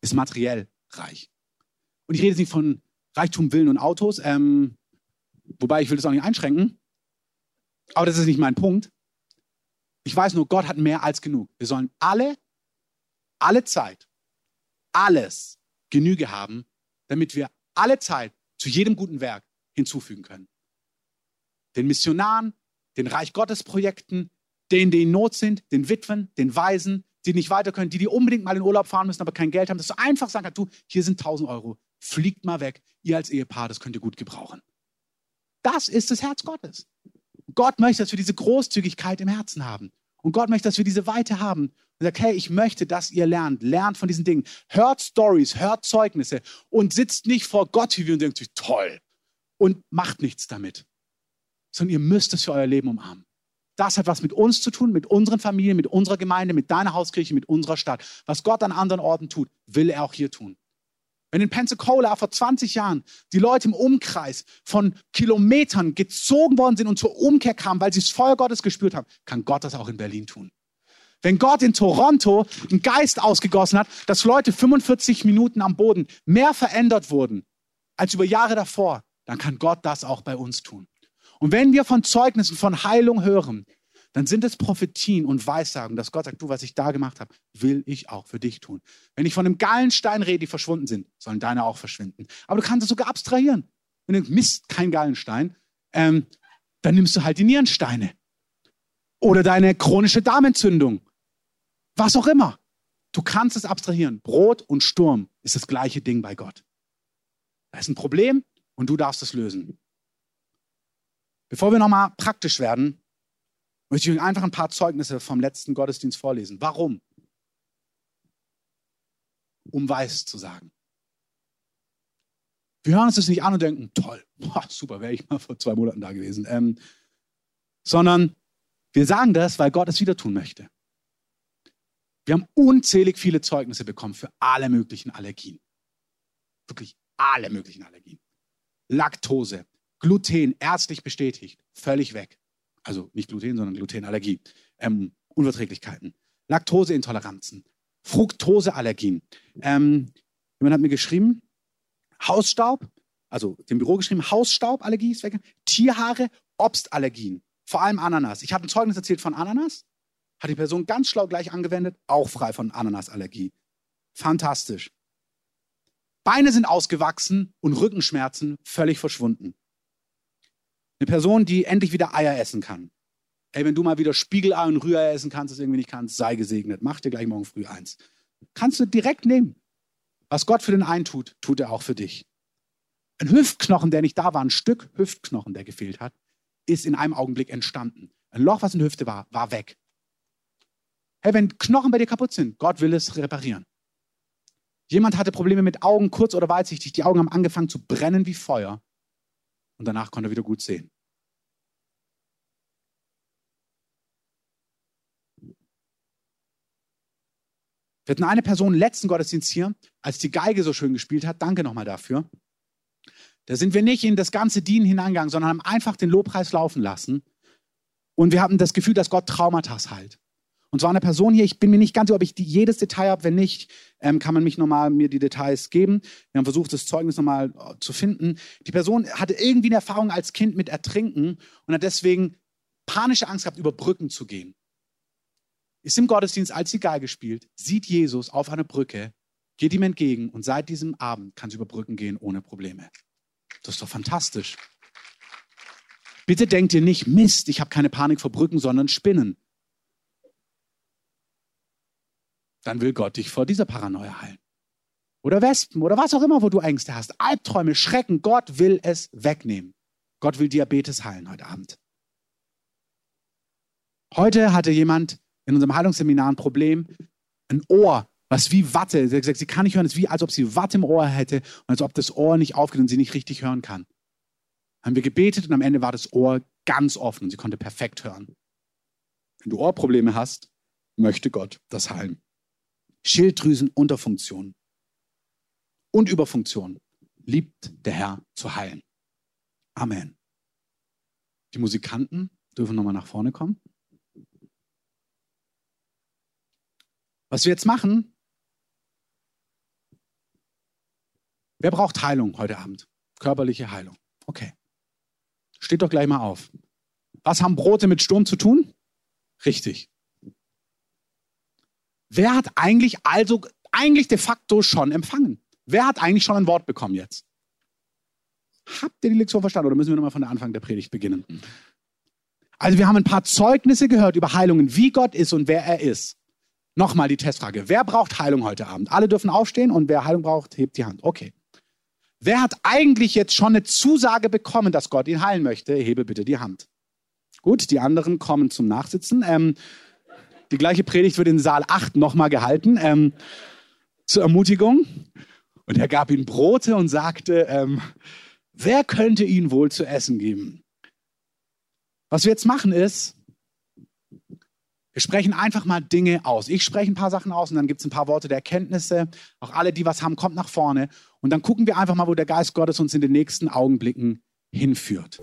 ist materiell reich. Und ich rede jetzt nicht von Reichtum, Willen und Autos, ähm, wobei ich will das auch nicht einschränken. Aber das ist nicht mein Punkt. Ich weiß nur, Gott hat mehr als genug. Wir sollen alle, alle Zeit, alles Genüge haben, damit wir alle Zeit zu jedem guten Werk hinzufügen können. Den Missionaren, den Reich Gottes Projekten, denen, die in Not sind, den Witwen, den Waisen, die nicht weiter können, die, die unbedingt mal in Urlaub fahren müssen, aber kein Geld haben, dass du einfach sagen kannst, du, hier sind 1000 Euro, fliegt mal weg, ihr als Ehepaar, das könnt ihr gut gebrauchen. Das ist das Herz Gottes. Gott möchte, dass wir diese Großzügigkeit im Herzen haben. Und Gott möchte, dass wir diese Weite haben. Und sagt, hey, ich möchte, dass ihr lernt. Lernt von diesen Dingen. Hört Stories, hört Zeugnisse und sitzt nicht vor Gott wie wir und denkt sich, toll. Und macht nichts damit. Sondern ihr müsst es für euer Leben umarmen. Das hat was mit uns zu tun, mit unseren Familien, mit unserer Gemeinde, mit deiner Hauskirche, mit unserer Stadt. Was Gott an anderen Orten tut, will er auch hier tun. Wenn in Pensacola vor 20 Jahren die Leute im Umkreis von Kilometern gezogen worden sind und zur Umkehr kamen, weil sie das Feuer Gottes gespürt haben, kann Gott das auch in Berlin tun. Wenn Gott in Toronto einen Geist ausgegossen hat, dass Leute 45 Minuten am Boden mehr verändert wurden als über Jahre davor, dann kann Gott das auch bei uns tun. Und wenn wir von Zeugnissen von Heilung hören, dann sind es Prophetien und Weissagen, dass Gott sagt, du, was ich da gemacht habe, will ich auch für dich tun. Wenn ich von einem geilen Stein rede, die verschwunden sind, sollen deine auch verschwinden. Aber du kannst es sogar abstrahieren. Wenn du misst kein geilen Stein, ähm, dann nimmst du halt die Nierensteine. Oder deine chronische Darmentzündung. Was auch immer. Du kannst es abstrahieren. Brot und Sturm ist das gleiche Ding bei Gott. Da ist ein Problem und du darfst es lösen. Bevor wir nochmal praktisch werden, möchte ich euch einfach ein paar Zeugnisse vom letzten Gottesdienst vorlesen. Warum? Um weiß zu sagen. Wir hören uns das nicht an und denken, toll, boah, super, wäre ich mal vor zwei Monaten da gewesen. Ähm, sondern wir sagen das, weil Gott es wieder tun möchte. Wir haben unzählig viele Zeugnisse bekommen für alle möglichen Allergien. Wirklich alle möglichen Allergien. Laktose, Gluten, ärztlich bestätigt, völlig weg also nicht Gluten, sondern Glutenallergie, ähm, Unverträglichkeiten, Laktoseintoleranzen, Fructoseallergien. Ähm, jemand hat mir geschrieben, Hausstaub, also dem Büro geschrieben, Hausstauballergie ist weg, Tierhaare, Obstallergien, vor allem Ananas. Ich habe ein Zeugnis erzählt von Ananas, hat die Person ganz schlau gleich angewendet, auch frei von Ananasallergie. Fantastisch. Beine sind ausgewachsen und Rückenschmerzen völlig verschwunden. Eine Person, die endlich wieder Eier essen kann. Ey, wenn du mal wieder Spiegelei und Rührei essen kannst, das irgendwie nicht kannst, sei gesegnet. Mach dir gleich morgen früh eins. Kannst du direkt nehmen. Was Gott für den einen tut, tut er auch für dich. Ein Hüftknochen, der nicht da war, ein Stück Hüftknochen, der gefehlt hat, ist in einem Augenblick entstanden. Ein Loch, was in der Hüfte war, war weg. Hey, wenn Knochen bei dir kaputt sind, Gott will es reparieren. Jemand hatte Probleme mit Augen, kurz oder weitsichtig. Die Augen haben angefangen zu brennen wie Feuer. Und danach konnte er wieder gut sehen. Wir hatten eine Person letzten Gottesdienst hier, als die Geige so schön gespielt hat. Danke nochmal dafür. Da sind wir nicht in das ganze Dienen hineingegangen, sondern haben einfach den Lobpreis laufen lassen. Und wir hatten das Gefühl, dass Gott Traumata heilt. Und zwar eine Person hier, ich bin mir nicht ganz sicher, ob ich die, jedes Detail habe. Wenn nicht, ähm, kann man mich nochmal mir die Details geben. Wir haben versucht, das Zeugnis nochmal äh, zu finden. Die Person hatte irgendwie eine Erfahrung als Kind mit Ertrinken und hat deswegen panische Angst gehabt, über Brücken zu gehen ist im Gottesdienst, als die Geige spielt, sieht Jesus auf einer Brücke, geht ihm entgegen und seit diesem Abend kann sie über Brücken gehen ohne Probleme. Das ist doch fantastisch. Bitte denkt ihr nicht, Mist, ich habe keine Panik vor Brücken, sondern Spinnen. Dann will Gott dich vor dieser Paranoia heilen. Oder Wespen oder was auch immer, wo du Ängste hast. Albträume, Schrecken, Gott will es wegnehmen. Gott will Diabetes heilen heute Abend. Heute hatte jemand in unserem Heilungsseminar ein Problem, ein Ohr, was wie Watte, sie hat gesagt, sie kann nicht hören, es ist wie, als ob sie Watte im Ohr hätte und als ob das Ohr nicht aufgeht und sie nicht richtig hören kann. Haben wir gebetet und am Ende war das Ohr ganz offen und sie konnte perfekt hören. Wenn du Ohrprobleme hast, möchte Gott das heilen. Schilddrüsenunterfunktion und Überfunktion liebt der Herr zu heilen. Amen. Die Musikanten dürfen nochmal nach vorne kommen. Was wir jetzt machen, wer braucht Heilung heute Abend? Körperliche Heilung. Okay. Steht doch gleich mal auf. Was haben Brote mit Sturm zu tun? Richtig. Wer hat eigentlich also eigentlich de facto schon empfangen? Wer hat eigentlich schon ein Wort bekommen jetzt? Habt ihr die Lektion verstanden oder müssen wir nochmal von der Anfang der Predigt beginnen? Also wir haben ein paar Zeugnisse gehört über Heilungen, wie Gott ist und wer er ist. Nochmal die Testfrage. Wer braucht Heilung heute Abend? Alle dürfen aufstehen und wer Heilung braucht, hebt die Hand. Okay. Wer hat eigentlich jetzt schon eine Zusage bekommen, dass Gott ihn heilen möchte? Hebe bitte die Hand. Gut, die anderen kommen zum Nachsitzen. Ähm, die gleiche Predigt wird in Saal 8 nochmal gehalten, ähm, zur Ermutigung. Und er gab ihnen Brote und sagte, ähm, wer könnte ihnen wohl zu essen geben? Was wir jetzt machen ist, Wir sprechen einfach mal Dinge aus. Ich spreche ein paar Sachen aus und dann gibt es ein paar Worte der Erkenntnisse. Auch alle, die was haben, kommt nach vorne. Und dann gucken wir einfach mal, wo der Geist Gottes uns in den nächsten Augenblicken hinführt.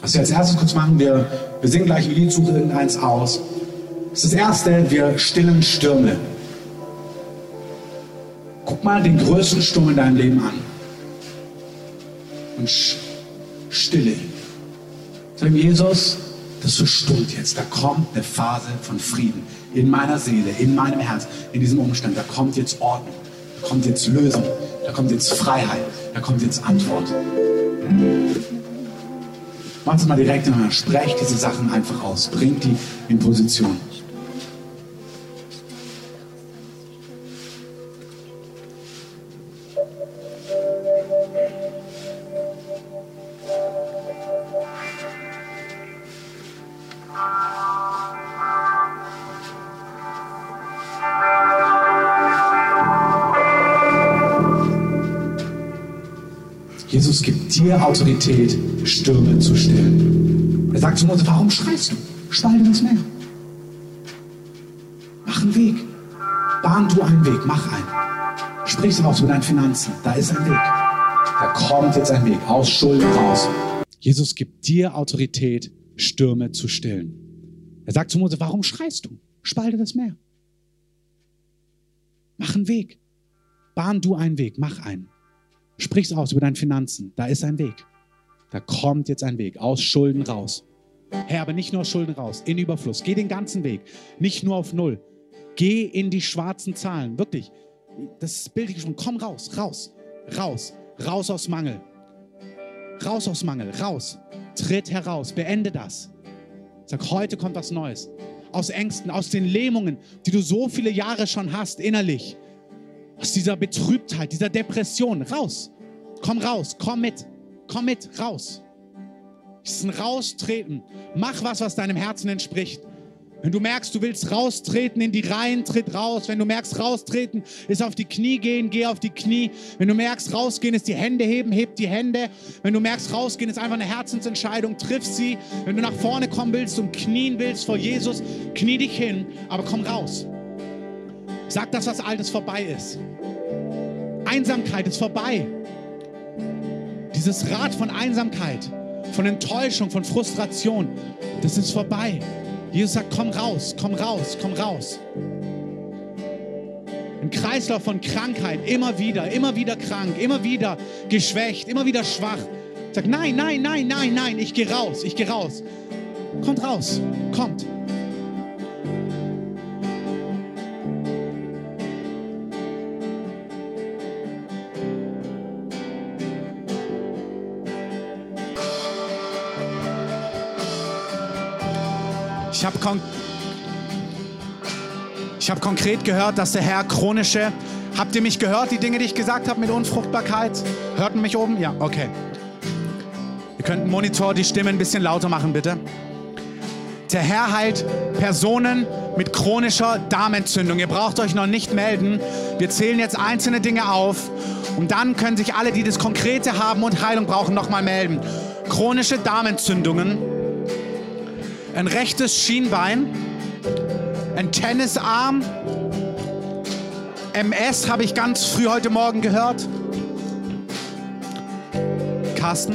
Was wir als erstes kurz machen, wir, wir singen gleich ein Lied, suchen irgendeins aus. Das ist das Erste, wir stillen Stürme. Guck mal den größten Sturm in deinem Leben an. Und stille. Sag Jesus, das verstummt jetzt. Da kommt eine Phase von Frieden in meiner Seele, in meinem Herz, in diesem Umstand. Da kommt jetzt Ordnung, da kommt jetzt Lösung, da kommt jetzt Freiheit, da kommt jetzt Antwort. Macht es mal direkt in Sprecht diese Sachen einfach aus. Bringt die in Position. Autorität, Stürme zu stillen. Er sagt zu Mose, warum schreist du? Spalte das Meer. Mach einen Weg. Bahn du einen Weg, mach einen. Sprich auch über deine Finanzen. Da ist ein Weg. Da kommt jetzt ein Weg. Aus Schulden raus. Jesus gibt dir Autorität, Stürme zu stillen. Er sagt zu Mose, warum schreist du? Spalte das Meer. Mach einen Weg. Bahn du einen Weg, mach einen. Sprich's aus über deine Finanzen. Da ist ein Weg. Da kommt jetzt ein Weg. Aus Schulden raus. Herr, aber nicht nur aus Schulden raus, in Überfluss. Geh den ganzen Weg. Nicht nur auf Null. Geh in die schwarzen Zahlen. Wirklich. Das ist bildlich schon. Komm raus, raus, raus. Raus aus Mangel. Raus aus Mangel, raus. Tritt heraus. Beende das. Sag, heute kommt was Neues. Aus Ängsten, aus den Lähmungen, die du so viele Jahre schon hast, innerlich aus dieser Betrübtheit, dieser Depression raus. Komm raus, komm mit, komm mit, raus. Es ist ein Raustreten. Mach was, was deinem Herzen entspricht. Wenn du merkst, du willst raustreten in die Reihen, tritt raus. Wenn du merkst, raustreten ist auf die Knie gehen, geh auf die Knie. Wenn du merkst, rausgehen ist die Hände heben, heb die Hände. Wenn du merkst, rausgehen ist einfach eine Herzensentscheidung, triff sie. Wenn du nach vorne kommen willst und knien willst vor Jesus, knie dich hin, aber komm raus. Sag, dass was Altes vorbei ist. Einsamkeit ist vorbei. Dieses Rad von Einsamkeit, von Enttäuschung, von Frustration, das ist vorbei. Jesus sagt, komm raus, komm raus, komm raus. Ein Kreislauf von Krankheit, immer wieder, immer wieder krank, immer wieder geschwächt, immer wieder schwach. Sagt, nein, nein, nein, nein, nein, ich gehe raus, ich gehe raus. Kommt raus, kommt. Habe kon hab konkret gehört, dass der Herr chronische. Habt ihr mich gehört, die Dinge, die ich gesagt habe mit Unfruchtbarkeit? Hörten mich oben? Ja, okay. Ihr könnt im Monitor die Stimme ein bisschen lauter machen, bitte. Der Herr heilt Personen mit chronischer Darmentzündung. Ihr braucht euch noch nicht melden. Wir zählen jetzt einzelne Dinge auf und dann können sich alle, die das Konkrete haben und Heilung brauchen, nochmal melden. Chronische Darmentzündungen ein rechtes Schienbein, ein Tennisarm. MS habe ich ganz früh heute Morgen gehört. Carsten?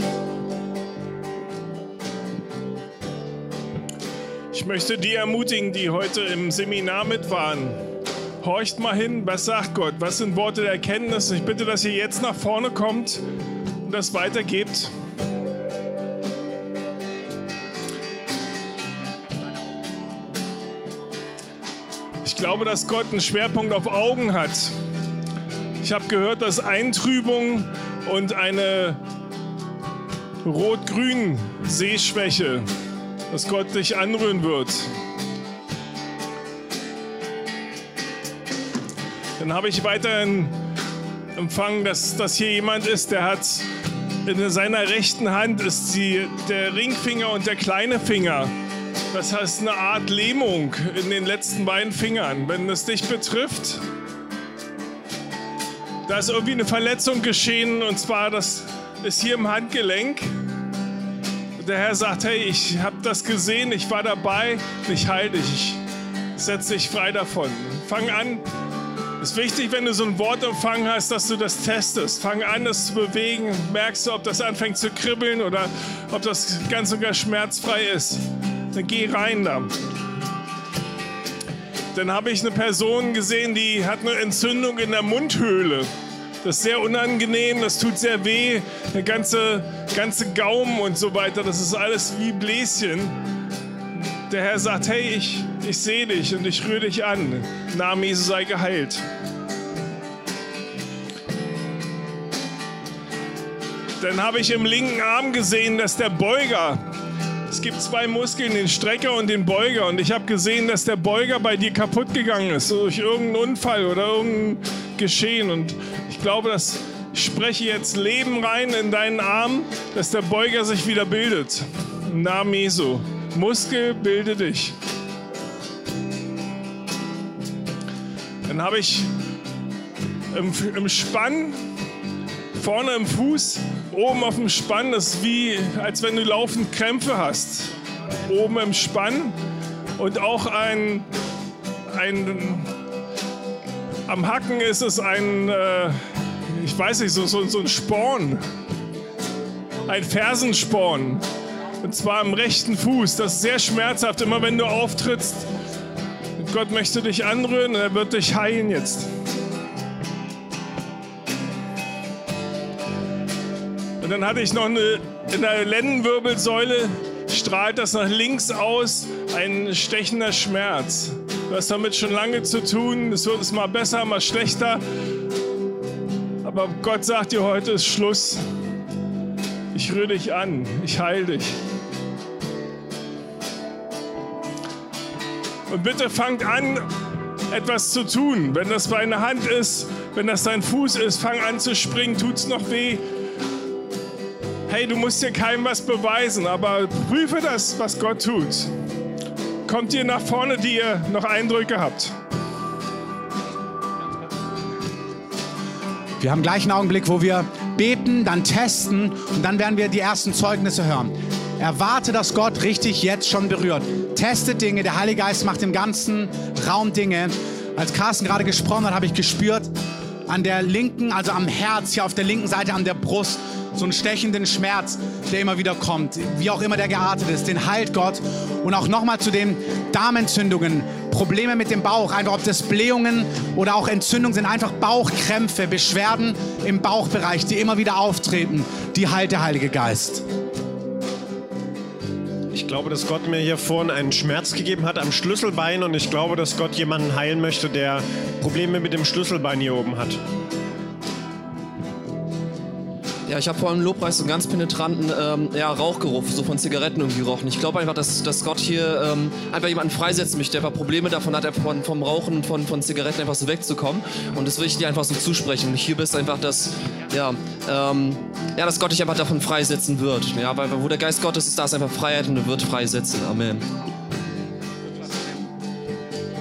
Ich möchte die ermutigen, die heute im Seminar mit waren. Horcht mal hin, was sagt Gott? Was sind Worte der Erkenntnis? Ich bitte, dass ihr jetzt nach vorne kommt und das weitergebt. Glaube, dass Gott einen Schwerpunkt auf Augen hat. Ich habe gehört, dass Eintrübung und eine rot-grün Sehschwäche, dass Gott dich anrühren wird. Dann habe ich weiterhin empfangen, dass das hier jemand ist, der hat in seiner rechten Hand ist die, der Ringfinger und der kleine Finger. Das heißt eine Art Lähmung in den letzten beiden Fingern. Wenn es dich betrifft, da ist irgendwie eine Verletzung geschehen und zwar das ist hier im Handgelenk. Der Herr sagt, hey, ich habe das gesehen, ich war dabei, ich heile dich, ich setze dich frei davon. Fang an, es ist wichtig, wenn du so ein Wort empfangen hast, dass du das testest. Fang an, es zu bewegen. Merkst du, ob das anfängt zu kribbeln oder ob das ganz und gar schmerzfrei ist. Dann geh rein da. Dann habe ich eine Person gesehen, die hat eine Entzündung in der Mundhöhle. Das ist sehr unangenehm, das tut sehr weh. Der ganze, ganze Gaumen und so weiter, das ist alles wie Bläschen. Der Herr sagt, hey, ich, ich sehe dich und ich rühre dich an. Name Jesu sei geheilt. Dann habe ich im linken Arm gesehen, dass der Beuger, es gibt zwei Muskeln, den Strecker und den Beuger. Und ich habe gesehen, dass der Beuger bei dir kaputt gegangen ist, durch irgendeinen Unfall oder irgendein Geschehen. Und ich glaube, dass ich spreche jetzt Leben rein in deinen Arm, dass der Beuger sich wieder bildet. Namen Jesu. Muskel, bilde dich. Dann habe ich im, im Spann, vorne im Fuß, oben auf dem Spann, das ist wie, als wenn du laufend Krämpfe hast. Oben im Spann und auch ein, ein am Hacken ist es ein, äh, ich weiß nicht, so, so, so ein Sporn. Ein Fersensporn. Und zwar am rechten Fuß. Das ist sehr schmerzhaft, immer wenn du auftrittst. Gott möchte dich anrühren und er wird dich heilen jetzt. Und dann hatte ich noch eine, in der Lendenwirbelsäule strahlt das nach links aus, ein stechender Schmerz. Du hast damit schon lange zu tun. Es wird es mal besser, mal schlechter. Aber Gott sagt dir, heute ist Schluss. Ich rühre dich an. Ich heile dich. Und bitte fangt an, etwas zu tun. Wenn das deine Hand ist, wenn das dein Fuß ist, fang an zu springen. Tut es noch weh? Hey, du musst dir keinem was beweisen, aber prüfe das, was Gott tut. Kommt ihr nach vorne, die ihr noch Eindrücke habt? Wir haben gleich einen Augenblick, wo wir beten, dann testen und dann werden wir die ersten Zeugnisse hören. Erwarte, dass Gott richtig jetzt schon berührt. Testet Dinge, der Heilige Geist macht im ganzen Raum Dinge. Als Carsten gerade gesprochen hat, habe ich gespürt, an der linken, also am Herz, hier auf der linken Seite an der Brust, so einen stechenden Schmerz, der immer wieder kommt, wie auch immer der geartet ist, den heilt Gott. Und auch nochmal zu den Darmentzündungen, Probleme mit dem Bauch, einfach ob das Blähungen oder auch Entzündungen sind, einfach Bauchkrämpfe, Beschwerden im Bauchbereich, die immer wieder auftreten, die heilt der Heilige Geist. Ich glaube, dass Gott mir hier vorne einen Schmerz gegeben hat am Schlüsselbein und ich glaube, dass Gott jemanden heilen möchte, der Probleme mit dem Schlüsselbein hier oben hat. Ja, ich habe vor allem Lobpreis so einen ganz penetranten ähm, ja, Rauchgeruch so von Zigaretten irgendwie gerochen. Ich glaube einfach, dass, dass Gott hier ähm, einfach jemanden freisetzen möchte, der einfach Probleme davon hat, von, vom Rauchen von, von Zigaretten einfach so wegzukommen. Und das will ich dir einfach so zusprechen. Und hier bist einfach, dass, ja, ähm, ja, dass Gott dich einfach davon freisetzen wird. Ja, weil wo der Geist Gottes ist, da ist einfach Freiheit und er wird freisetzen. Amen.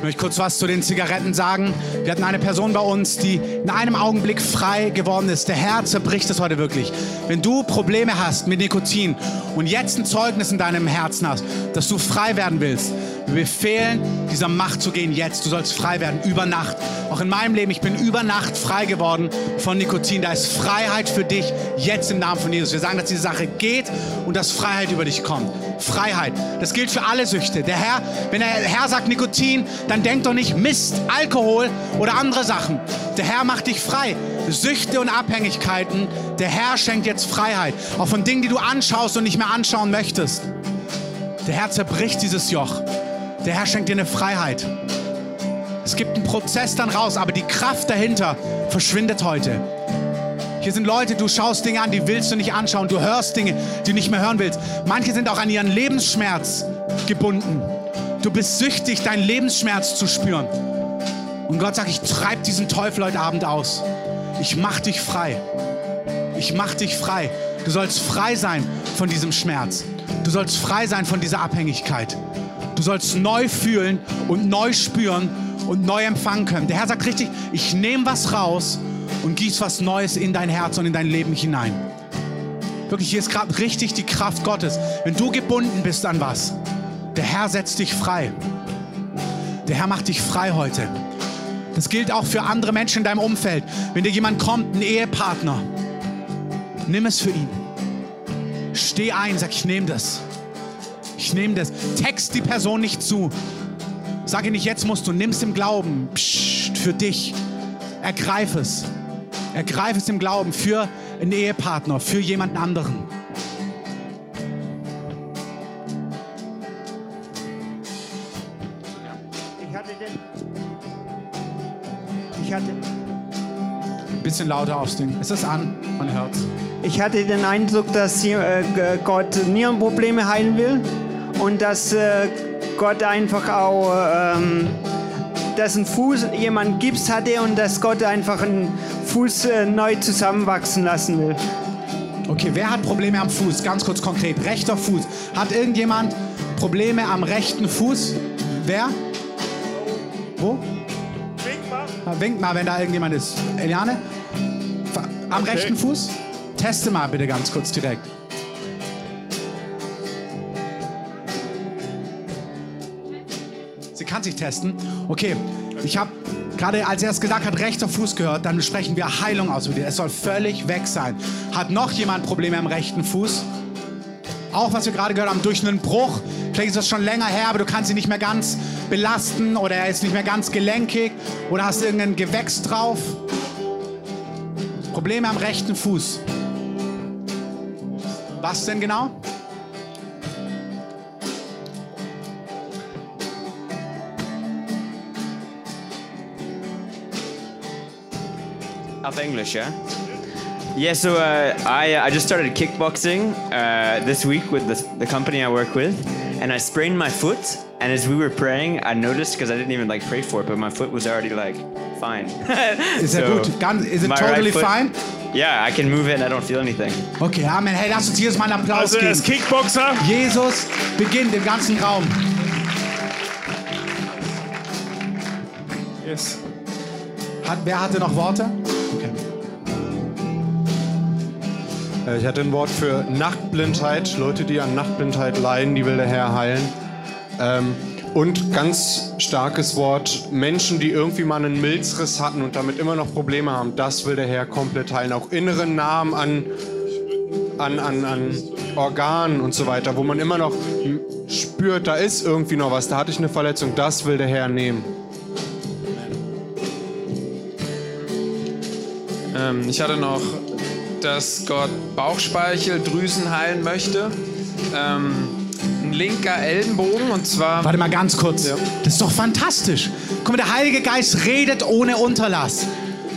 Ich möchte kurz was zu den Zigaretten sagen. Wir hatten eine Person bei uns, die in einem Augenblick frei geworden ist. Der Herr zerbricht es heute wirklich. Wenn du Probleme hast mit Nikotin und jetzt ein Zeugnis in deinem Herzen hast, dass du frei werden willst, wir befehlen, dieser Macht zu gehen jetzt. Du sollst frei werden, über Nacht. Auch in meinem Leben, ich bin über Nacht frei geworden von Nikotin. Da ist Freiheit für dich jetzt im Namen von Jesus. Wir sagen, dass diese Sache geht und dass Freiheit über dich kommt. Freiheit. Das gilt für alle Süchte. Der Herr, wenn der Herr sagt Nikotin, dann denk doch nicht Mist, Alkohol oder andere Sachen. Der Herr macht dich frei. Süchte und Abhängigkeiten. Der Herr schenkt jetzt Freiheit. Auch von Dingen, die du anschaust und nicht mehr anschauen möchtest. Der Herr zerbricht dieses Joch. Der Herr schenkt dir eine Freiheit. Es gibt einen Prozess dann raus, aber die Kraft dahinter verschwindet heute. Hier sind Leute, du schaust Dinge an, die willst du nicht anschauen. Du hörst Dinge, die du nicht mehr hören willst. Manche sind auch an ihren Lebensschmerz gebunden. Du bist süchtig, deinen Lebensschmerz zu spüren. Und Gott sagt, ich treibe diesen Teufel heute Abend aus. Ich mach dich frei. Ich mach dich frei. Du sollst frei sein von diesem Schmerz. Du sollst frei sein von dieser Abhängigkeit. Du sollst neu fühlen und neu spüren und neu empfangen können. Der Herr sagt richtig, ich nehme was raus und gieß was Neues in dein Herz und in dein Leben hinein. Wirklich, hier ist gerade richtig die Kraft Gottes. Wenn du gebunden bist an was, der Herr setzt dich frei. Der Herr macht dich frei heute. Das gilt auch für andere Menschen in deinem Umfeld. Wenn dir jemand kommt, ein Ehepartner, nimm es für ihn. Steh ein, sag, ich nehme das. Ich nehme das. Text die Person nicht zu. Sage nicht, jetzt musst du, nimm es im Glauben. Psst, für dich. Ergreif es. Ergreif es im Glauben für einen Ehepartner, für jemanden anderen. Ich hatte den. Ich hatte, Bisschen lauter aufs Ding. Ist das an? Man hört's. ich hatte den Eindruck, dass äh, Gott Nierenprobleme heilen will und dass äh, Gott einfach auch, ähm, dass ein Fuß jemand Gips hatte und dass Gott einfach einen Fuß äh, neu zusammenwachsen lassen will. Okay, wer hat Probleme am Fuß? Ganz kurz konkret. Rechter Fuß. Hat irgendjemand Probleme am rechten Fuß? Wer? Wo? Wink mal. Na, Winkt mal, wenn da irgendjemand ist. Eliane? Am Okay. rechten Fuß? Teste mal bitte ganz kurz direkt. Sie kann sich testen. Okay, ich habe gerade, als er es gesagt hat, rechter Fuß gehört, dann sprechen wir Heilung aus mit dir. Es soll völlig weg sein. Hat noch jemand Probleme am rechten Fuß? Auch was wir gerade gehört haben, durch einen Bruch. Vielleicht ist das schon länger her, aber du kannst ihn nicht mehr ganz belasten oder er ist nicht mehr ganz gelenkig oder hast irgendein Gewächs drauf. Probleme am rechten Fuß. Was denn genau? Of English, yeah. Yeah, so uh, I I just started kickboxing uh, this week with the, the company I work with, and I sprained my foot. And as we were praying, I noticed because I didn't even like pray for it, but my foot was already like fine. is er gut? Ganz, is it my totally foot- fine? Yeah, I can move it and I don't feel anything. Okay, Amen. Hey, lass uns jedes Mal einen Applaus Also er ist. Kickboxer. Jesus beginnt im ganzen Raum. Yes. Hat, wer hatte noch Worte? Ich hatte ein Wort für Nachtblindheit. Leute, die an Nachtblindheit leiden, die will der Herr heilen. Ähm, und ganz starkes Wort, Menschen, die irgendwie mal einen Milzriss hatten und damit immer noch Probleme haben, das will der Herr komplett heilen. Auch inneren Namen an, an, an, an Organen und so weiter, wo man immer noch spürt, da ist irgendwie noch was, da hatte ich eine Verletzung, das will der Herr nehmen. Ähm, ich hatte noch, dass Gott Bauchspeicheldrüsen heilen möchte. Ähm, ein linker Ellenbogen und zwar. Warte mal ganz kurz. Das ist doch fantastisch. Guck mal, der Heilige Geist redet ohne Unterlass.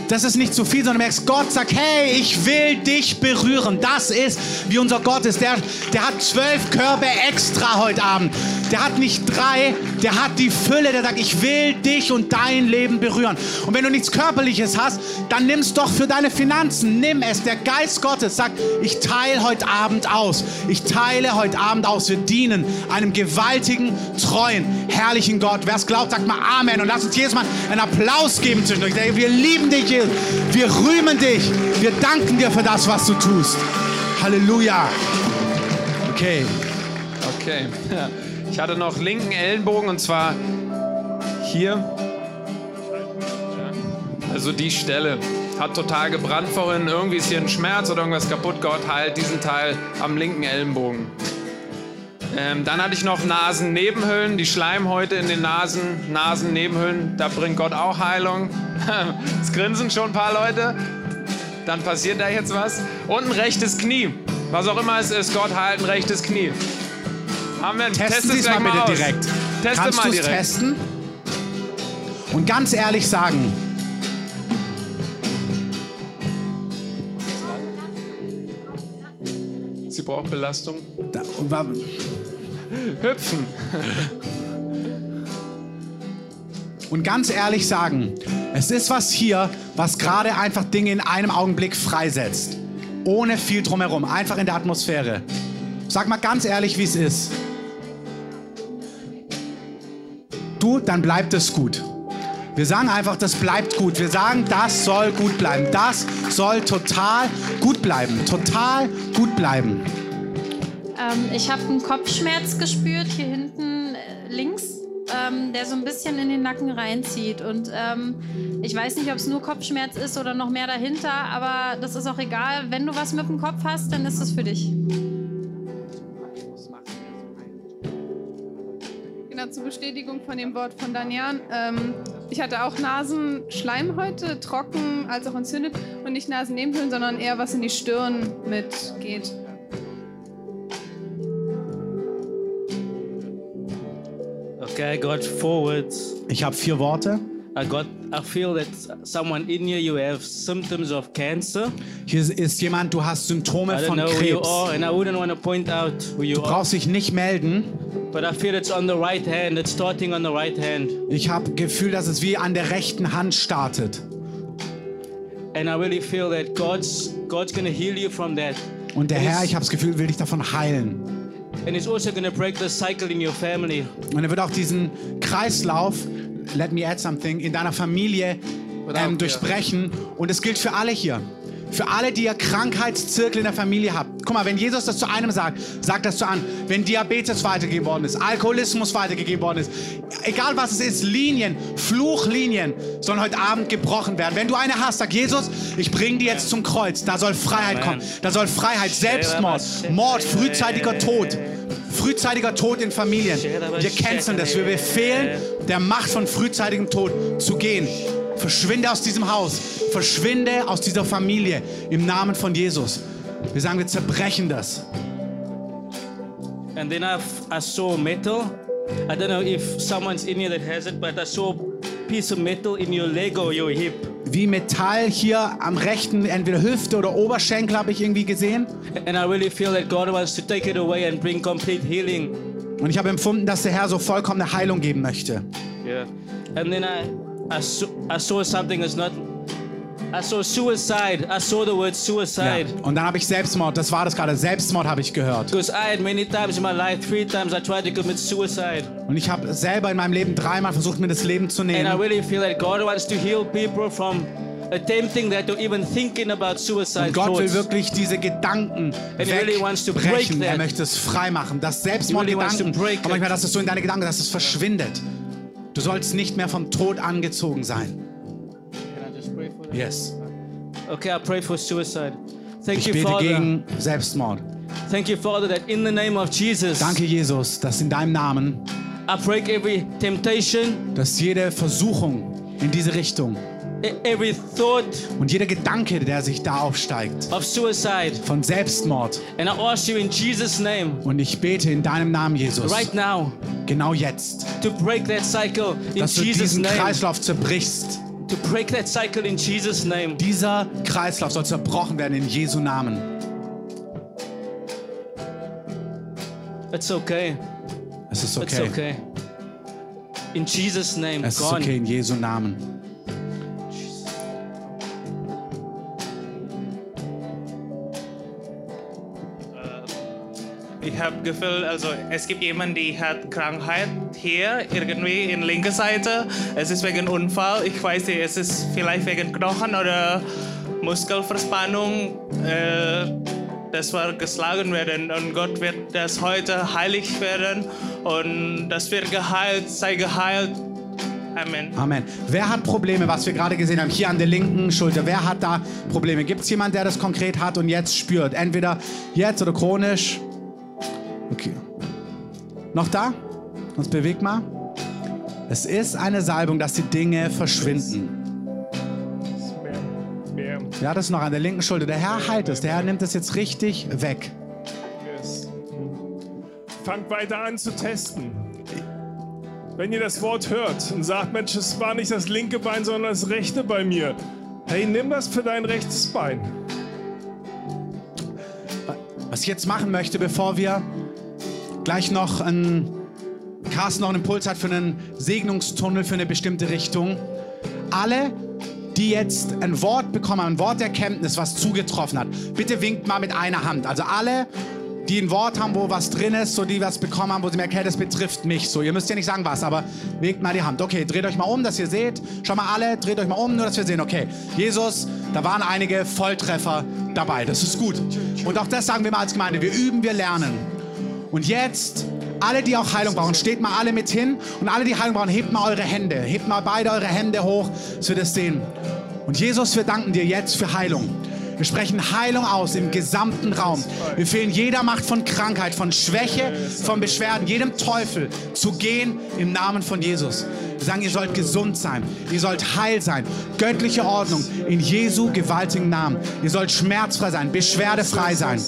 Das ist nicht zu viel, sondern du merkst, Gott sagt, hey, ich will dich berühren. Das ist, wie unser Gott ist. Der, der hat zwölf Körbe extra heute Abend. Der hat nicht drei, der hat die Fülle. Der sagt, ich will dich und dein Leben berühren. Und wenn du nichts Körperliches hast, dann nimm es doch für deine Finanzen. Nimm es. Der Geist Gottes sagt, ich teile heute Abend aus. Ich teile heute Abend aus. Wir dienen einem gewaltigen, treuen, herrlichen Gott. Wer es glaubt, sagt mal Amen. Und lass uns jedes Mal einen Applaus geben zwischendurch. Wir lieben dich, Jesus. Wir rühmen dich. Wir danken dir für das, was du tust. Halleluja. Okay. Okay. Ich hatte noch linken Ellenbogen und zwar hier. Also die Stelle. Hat total gebrannt vorhin. Irgendwie ist hier ein Schmerz oder irgendwas kaputt. Gott heilt diesen Teil am linken Ellenbogen. Ähm, dann hatte ich noch Nasennebenhöhlen, die Schleimhäute in den Nasen, Nasennebenhöhlen, da bringt Gott auch Heilung. Es grinsen schon ein paar Leute. Dann passiert da jetzt was. Und ein rechtes Knie. Was auch immer es ist, Gott heilt ein rechtes Knie. Haben wir Testen Test gleich mal bitte aus. direkt. Teste Kannst mal direkt. testen? Und ganz ehrlich sagen, Sie braucht Belastung. da, Hüpfen. und ganz ehrlich sagen, es ist was hier, was gerade einfach Dinge in einem Augenblick freisetzt. Ohne viel drumherum, einfach in der Atmosphäre. Sag mal ganz ehrlich, wie es ist. Du, dann bleibt es gut. Wir sagen einfach, das bleibt gut. Wir sagen, das soll gut bleiben. Das soll total gut bleiben. Total gut bleiben. Ähm, ich habe einen Kopfschmerz gespürt hier hinten äh, links, ähm, der so ein bisschen in den Nacken reinzieht. Und ähm, ich weiß nicht, ob es nur Kopfschmerz ist oder noch mehr dahinter, aber das ist auch egal. Wenn du was mit dem Kopf hast, dann ist es für dich. Genau, zur Bestätigung von dem Wort von Danian. Ähm, ich hatte auch Nasenschleimhäute, trocken als auch entzündet und nicht Nasennebenhöhlen, sondern eher was in die Stirn mitgeht. Okay, I got four words. Ich habe vier Worte. I got. I feel that someone in here you have symptoms of cancer. Hier ist jemand, du hast Symptome von Krebs. are, and I wouldn't want to point out who you Du brauchst dich nicht melden. But I feel it's on the right hand. It's starting on the right hand, Ich habe Gefühl, dass es wie an der rechten Hand startet. and I really feel that God's God's gonna heal you from that. Und der Herr, ich habe das Gefühl, will dich davon heilen. And it's also gonna break the cycle in your family. Und er wird auch diesen Kreislauf, let me add something, in deiner Familie ähm, durchbrechen. Und es gilt für alle hier. Für alle, die ihr Krankheitszirkel in der Familie habt. Guck mal, wenn Jesus das zu einem sagt, sagt das zu an. Wenn Diabetes weitergegeben worden ist, Alkoholismus weitergegeben worden ist, egal was es ist, Linien, Fluchlinien sollen heute Abend gebrochen werden. Wenn du eine hast, sag Jesus, ich bringe die jetzt zum Kreuz. Da soll Freiheit kommen. Da soll Freiheit, Selbstmord, Mord, frühzeitiger Tod. Frühzeitiger Tod in Familien. Wir canceln das. Wir befehlen der Macht von frühzeitigem Tod zu gehen. Verschwinde aus diesem Haus. Verschwinde aus dieser Familie im Namen von Jesus. Wir sagen, wir zerbrechen das. And then I, I saw metal. I don't know if someone's in here that has it, but I saw a piece of metal in your leg or your hip. Wie Metall hier am rechten, entweder Hüfte oder Oberschenkel habe ich irgendwie gesehen. And I really feel that God wants to take it away and bring complete healing. Und ich habe empfunden, dass der Herr so vollkommene Heilung geben möchte. Yeah. And then I, I, saw, I saw something that's not. I saw suicide. I saw the word Ja. suicide. Und dann habe ich Selbstmord. Das war das gerade. Selbstmord habe ich gehört. Because I had many times in my life, three times I tried to commit suicide. Und ich habe selber in meinem Leben dreimal versucht, mir das Leben zu And I nehmen. really feel that God wants to heal people from attempting that or even thinking about suicide Und Gott will wirklich diese Gedanken And really to wegbrechen. Er möchte es frei machen. Das really Selbstmordgedanken, to break aber manchmal, dass es so in deine Gedanken, dass es verschwindet. Du sollst nicht mehr vom Tod angezogen sein. Yes. Okay, I pray for suicide. Thank Ich you, bete Father. gegen Selbstmord. Thank you, Father, that in the name of Jesus, Danke, Jesus, dass in deinem Namen, I break every temptation, dass jede Versuchung in diese Richtung und jeder Gedanke, der sich da aufsteigt, of suicide. von Selbstmord. And I ask you in Jesus' name, Und ich bete in deinem Namen, Jesus, right now, genau jetzt, to break that cycle in dass du diesen. Kreislauf zerbrichst. To break that cycle in Jesus' name. Dieser Kreislauf soll zerbrochen werden in Jesu Namen. It's okay. Es ist It's okay. okay. In Jesus' name, Es ist okay in Jesu Namen. Ich habe Gefühl, also es gibt jemanden, die hat Krankheit hier irgendwie in linker Seite. Es ist wegen Unfall. Ich weiß nicht, es ist vielleicht wegen Knochen oder Muskelverspannung. Äh, das wird geschlagen werden und Gott wird das heute heilig werden und das wird geheilt, sei geheilt. Amen. Amen. Wer hat Probleme, was wir gerade gesehen haben, hier an der linken Schulter? Wer hat da Probleme? Gibt es jemanden, der das konkret hat und jetzt spürt? Entweder jetzt oder chronisch? Okay. Noch da? Sonst bewegt mal. Es ist eine Salbung, dass die Dinge verschwinden. Ja, das ist noch an der linken Schulter. Der Herr heilt es. Der Herr nimmt es jetzt richtig weg. Yes. Fangt weiter an zu testen. Wenn ihr das Wort hört und sagt, Mensch, es war nicht das linke Bein, sondern das rechte bei mir. Hey, nimm das für dein rechtes Bein. Was ich jetzt machen möchte, bevor wir gleich noch einen Carsten noch einen Impuls hat für einen Segnungstunnel für eine bestimmte Richtung. Alle, die jetzt ein Wort bekommen ein Wort der Kenntnis, was zugetroffen hat, bitte winkt mal mit einer Hand. Also alle, die ein Wort haben, wo was drin ist, so die was bekommen haben, wo sie merken, hey, das betrifft mich. So, ihr müsst ja nicht sagen was, aber legt mal die Hand. Okay, dreht euch mal um, dass ihr seht. Schau mal alle, dreht euch mal um, nur dass wir sehen. Okay, Jesus, da waren einige Volltreffer dabei. Das ist gut. Und auch das sagen wir mal als Gemeinde. Wir üben, wir lernen. Und jetzt alle, die auch Heilung brauchen, steht mal alle mit hin. Und alle, die Heilung brauchen, hebt mal eure Hände. Hebt mal beide eure Hände hoch, dass wir das sehen. Und Jesus, wir danken dir jetzt für Heilung. Wir sprechen Heilung aus im gesamten Raum. Wir fehlen jeder Macht von Krankheit, von Schwäche, von Beschwerden, jedem Teufel zu gehen im Namen von Jesus. Wir sagen, ihr sollt gesund sein, ihr sollt heil sein, göttliche Ordnung in Jesu gewaltigen Namen. Ihr sollt schmerzfrei sein, beschwerdefrei sein.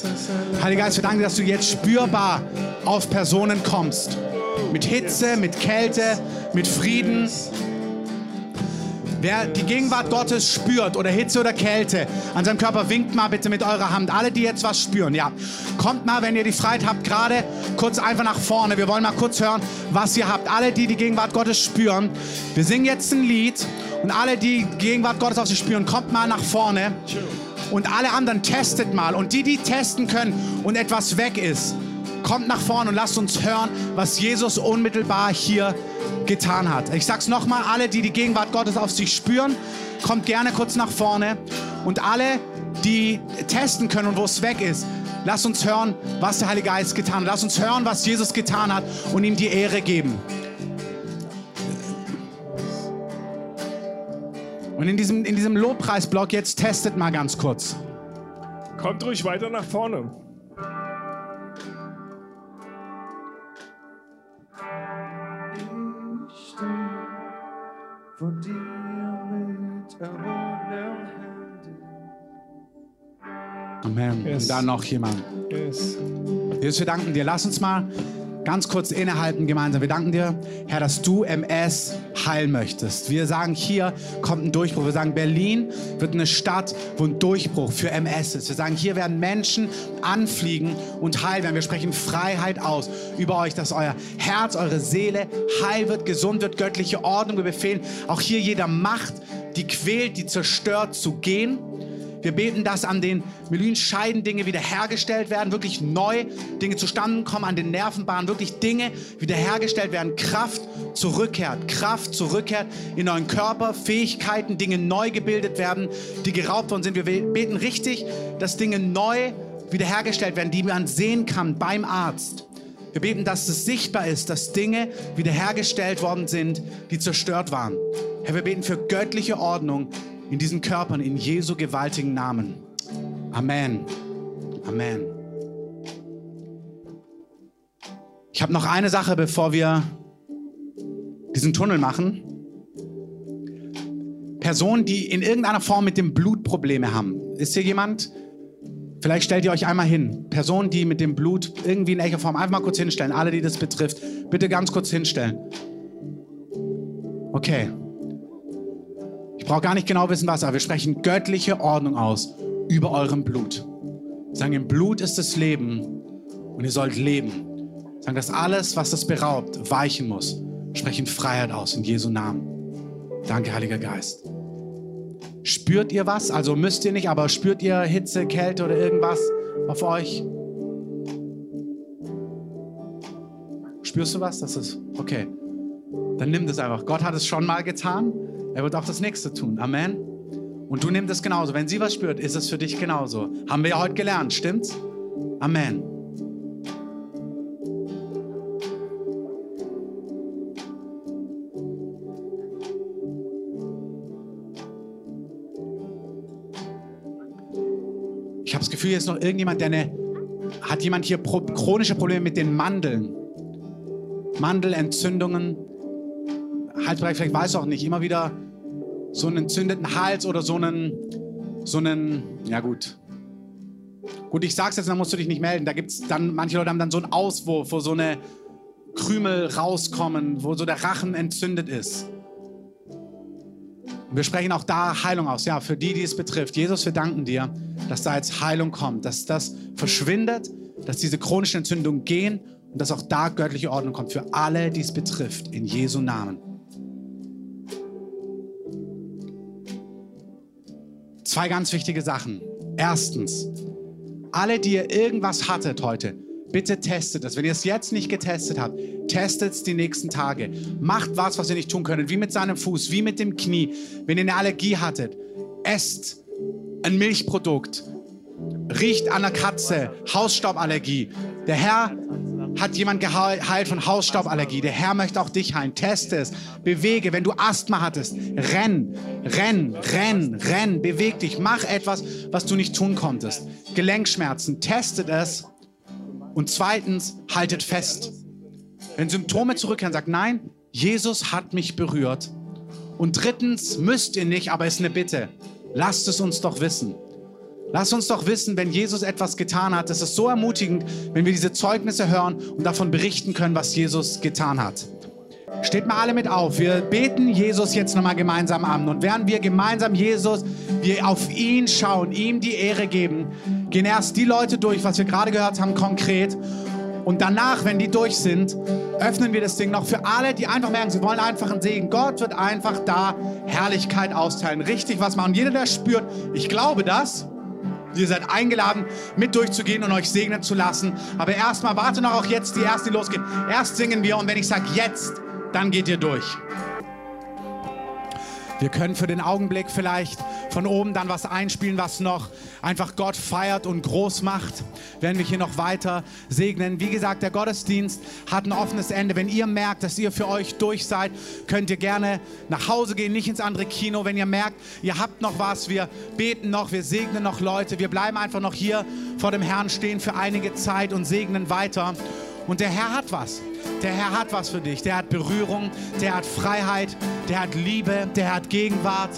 Heiliger Geist, wir danken dir, dass du jetzt spürbar auf Personen kommst. Mit Hitze, mit Kälte, mit Frieden, Wer die Gegenwart Gottes spürt oder Hitze oder Kälte an seinem Körper, winkt mal bitte mit eurer Hand. Alle, die jetzt was spüren, ja. Kommt mal, wenn ihr die Freiheit habt, gerade kurz einfach nach vorne. Wir wollen mal kurz hören, was ihr habt. Alle, die die Gegenwart Gottes spüren. Wir singen jetzt ein Lied und alle, die Gegenwart Gottes auf sich spüren, kommt mal nach vorne. Und alle anderen testet mal. Und die, die testen können und etwas weg ist, kommt nach vorne und lasst uns hören, was Jesus unmittelbar hier getan hat. Ich sag's nochmal, alle, die die Gegenwart Gottes auf sich spüren, kommt gerne kurz nach vorne. Und alle, die testen können und wo es weg ist, lasst uns hören, was der Heilige Geist getan hat. Lasst uns hören, was Jesus getan hat und ihm die Ehre geben. Und in diesem, in diesem Lobpreisblock jetzt testet mal ganz kurz. Kommt ruhig weiter nach vorne. Vor dir mit erhobenen Händen. Amen. Yes. Und dann noch jemand. Yes. Jesus, wir danken dir. Lass uns mal ganz kurz innehalten gemeinsam. Wir danken dir, Herr, dass du MS heilen möchtest. Wir sagen, hier kommt ein Durchbruch. Wir sagen, Berlin wird eine Stadt, wo ein Durchbruch für MS ist. Wir sagen, hier werden Menschen anfliegen und heil werden. Wir sprechen Freiheit aus über euch, dass euer Herz, eure Seele heil wird, gesund wird, göttliche Ordnung. Wir befehlen auch hier jeder Macht, die quält, die zerstört, zu gehen. Wir beten, dass an den Myelin-Scheiden Dinge wiederhergestellt werden, wirklich neu Dinge zustande kommen, an den Nervenbahnen wirklich Dinge wiederhergestellt werden, Kraft zurückkehrt, Kraft zurückkehrt in euren Körper, Fähigkeiten, Dinge neu gebildet werden, die geraubt worden sind. Wir beten richtig, dass Dinge neu wiederhergestellt werden, die man sehen kann beim Arzt. Wir beten, dass es sichtbar ist, dass Dinge wiederhergestellt worden sind, die zerstört waren. Herr, wir beten für göttliche Ordnung in diesen Körpern, in Jesu gewaltigen Namen. Amen. Amen. Ich habe noch eine Sache, bevor wir diesen Tunnel machen. Personen, die in irgendeiner Form mit dem Blut Probleme haben. Ist hier jemand? Vielleicht stellt ihr euch einmal hin. Personen, die mit dem Blut irgendwie in welcher Form einfach mal kurz hinstellen. Alle, die das betrifft, bitte ganz kurz hinstellen. Okay. Brauche gar nicht genau wissen, was, aber wir sprechen göttliche Ordnung aus über eurem Blut. Wir sagen, im Blut ist das Leben und ihr sollt leben. Wir sagen, dass alles, was das beraubt, weichen muss. Wir sprechen Freiheit aus in Jesu Namen. Danke, Heiliger Geist. Spürt ihr was? Also müsst ihr nicht, aber spürt ihr Hitze, Kälte oder irgendwas auf euch? Spürst du was? Das ist okay. Dann nimm das einfach. Gott hat es schon mal getan. Er wird auch das nächste tun. Amen. Und du nimmst es genauso. Wenn sie was spürt, ist es für dich genauso. Haben wir ja heute gelernt, stimmt's? Amen. Ich habe das Gefühl, hier ist noch irgendjemand, der eine. Hat jemand hier pro, chronische Probleme mit den Mandeln? Mandelentzündungen, Halsbereich, vielleicht weiß auch nicht, immer wieder so einen entzündeten Hals oder so einen, so einen, ja gut. Gut, ich sag's jetzt, dann musst du dich nicht melden. Da gibt's dann, manche Leute haben dann so einen Auswurf, wo so eine Krümel rauskommen, wo so der Rachen entzündet ist. Und wir sprechen auch da Heilung aus, ja, für die, die es betrifft. Jesus, wir danken dir, dass da jetzt Heilung kommt, dass das verschwindet, dass diese chronischen Entzündungen gehen und dass auch da göttliche Ordnung kommt für alle, die es betrifft, in Jesu Namen. Zwei ganz wichtige Sachen. Erstens, alle, die ihr irgendwas hattet heute, Bitte testet es. Wenn ihr es jetzt nicht getestet habt, testet es die nächsten Tage. Macht was, was ihr nicht tun könntet. Wie mit seinem Fuß, wie mit dem Knie. Wenn ihr eine Allergie hattet, esst ein Milchprodukt. Riecht an der Katze. Hausstauballergie. Der Herr hat jemand geheilt von Hausstauballergie. Der Herr möchte auch dich heilen. Teste es. Bewege. Wenn du Asthma hattest, renn, renn, renn, renn. Beweg dich. Mach etwas, was du nicht tun konntest. Gelenkschmerzen. Testet es. Und zweitens, haltet fest. Wenn Symptome zurückkehren, sagt, nein, Jesus hat mich berührt. Und drittens, müsst ihr nicht, aber ist eine Bitte. Lasst es uns doch wissen. Lasst uns doch wissen, wenn Jesus etwas getan hat. Es ist so ermutigend, wenn wir diese Zeugnisse hören und davon berichten können, was Jesus getan hat. Steht mal alle mit auf. Wir beten Jesus jetzt nochmal gemeinsam an. Und während wir gemeinsam Jesus, wir auf ihn schauen, ihm die Ehre geben, gehen erst die Leute durch, was wir gerade gehört haben, konkret. Und danach, wenn die durch sind, öffnen wir das Ding noch für alle, die einfach merken, sie wollen einfach einen Segen. Gott wird einfach da Herrlichkeit austeilen, richtig was machen. Jeder, der spürt, ich glaube das, Ihr seid eingeladen, mit durchzugehen und euch segnen zu lassen. Aber erstmal warte noch auch jetzt die ersten, die losgehen. Erst singen wir und wenn ich sage jetzt, dann geht ihr durch. Wir können für den Augenblick vielleicht von oben dann was einspielen, was noch einfach Gott feiert und groß macht. Werden wir hier noch weiter segnen. Wie gesagt, der Gottesdienst hat ein offenes Ende. Wenn ihr merkt, dass ihr für euch durch seid, könnt ihr gerne nach Hause gehen, nicht ins andere Kino. Wenn ihr merkt, ihr habt noch was, wir beten noch, wir segnen noch Leute. Wir bleiben einfach noch hier vor dem Herrn stehen für einige Zeit und segnen weiter. Und der Herr hat was. Der Herr hat was für dich. Der hat Berührung, der hat Freiheit, der hat Liebe, der hat Gegenwart.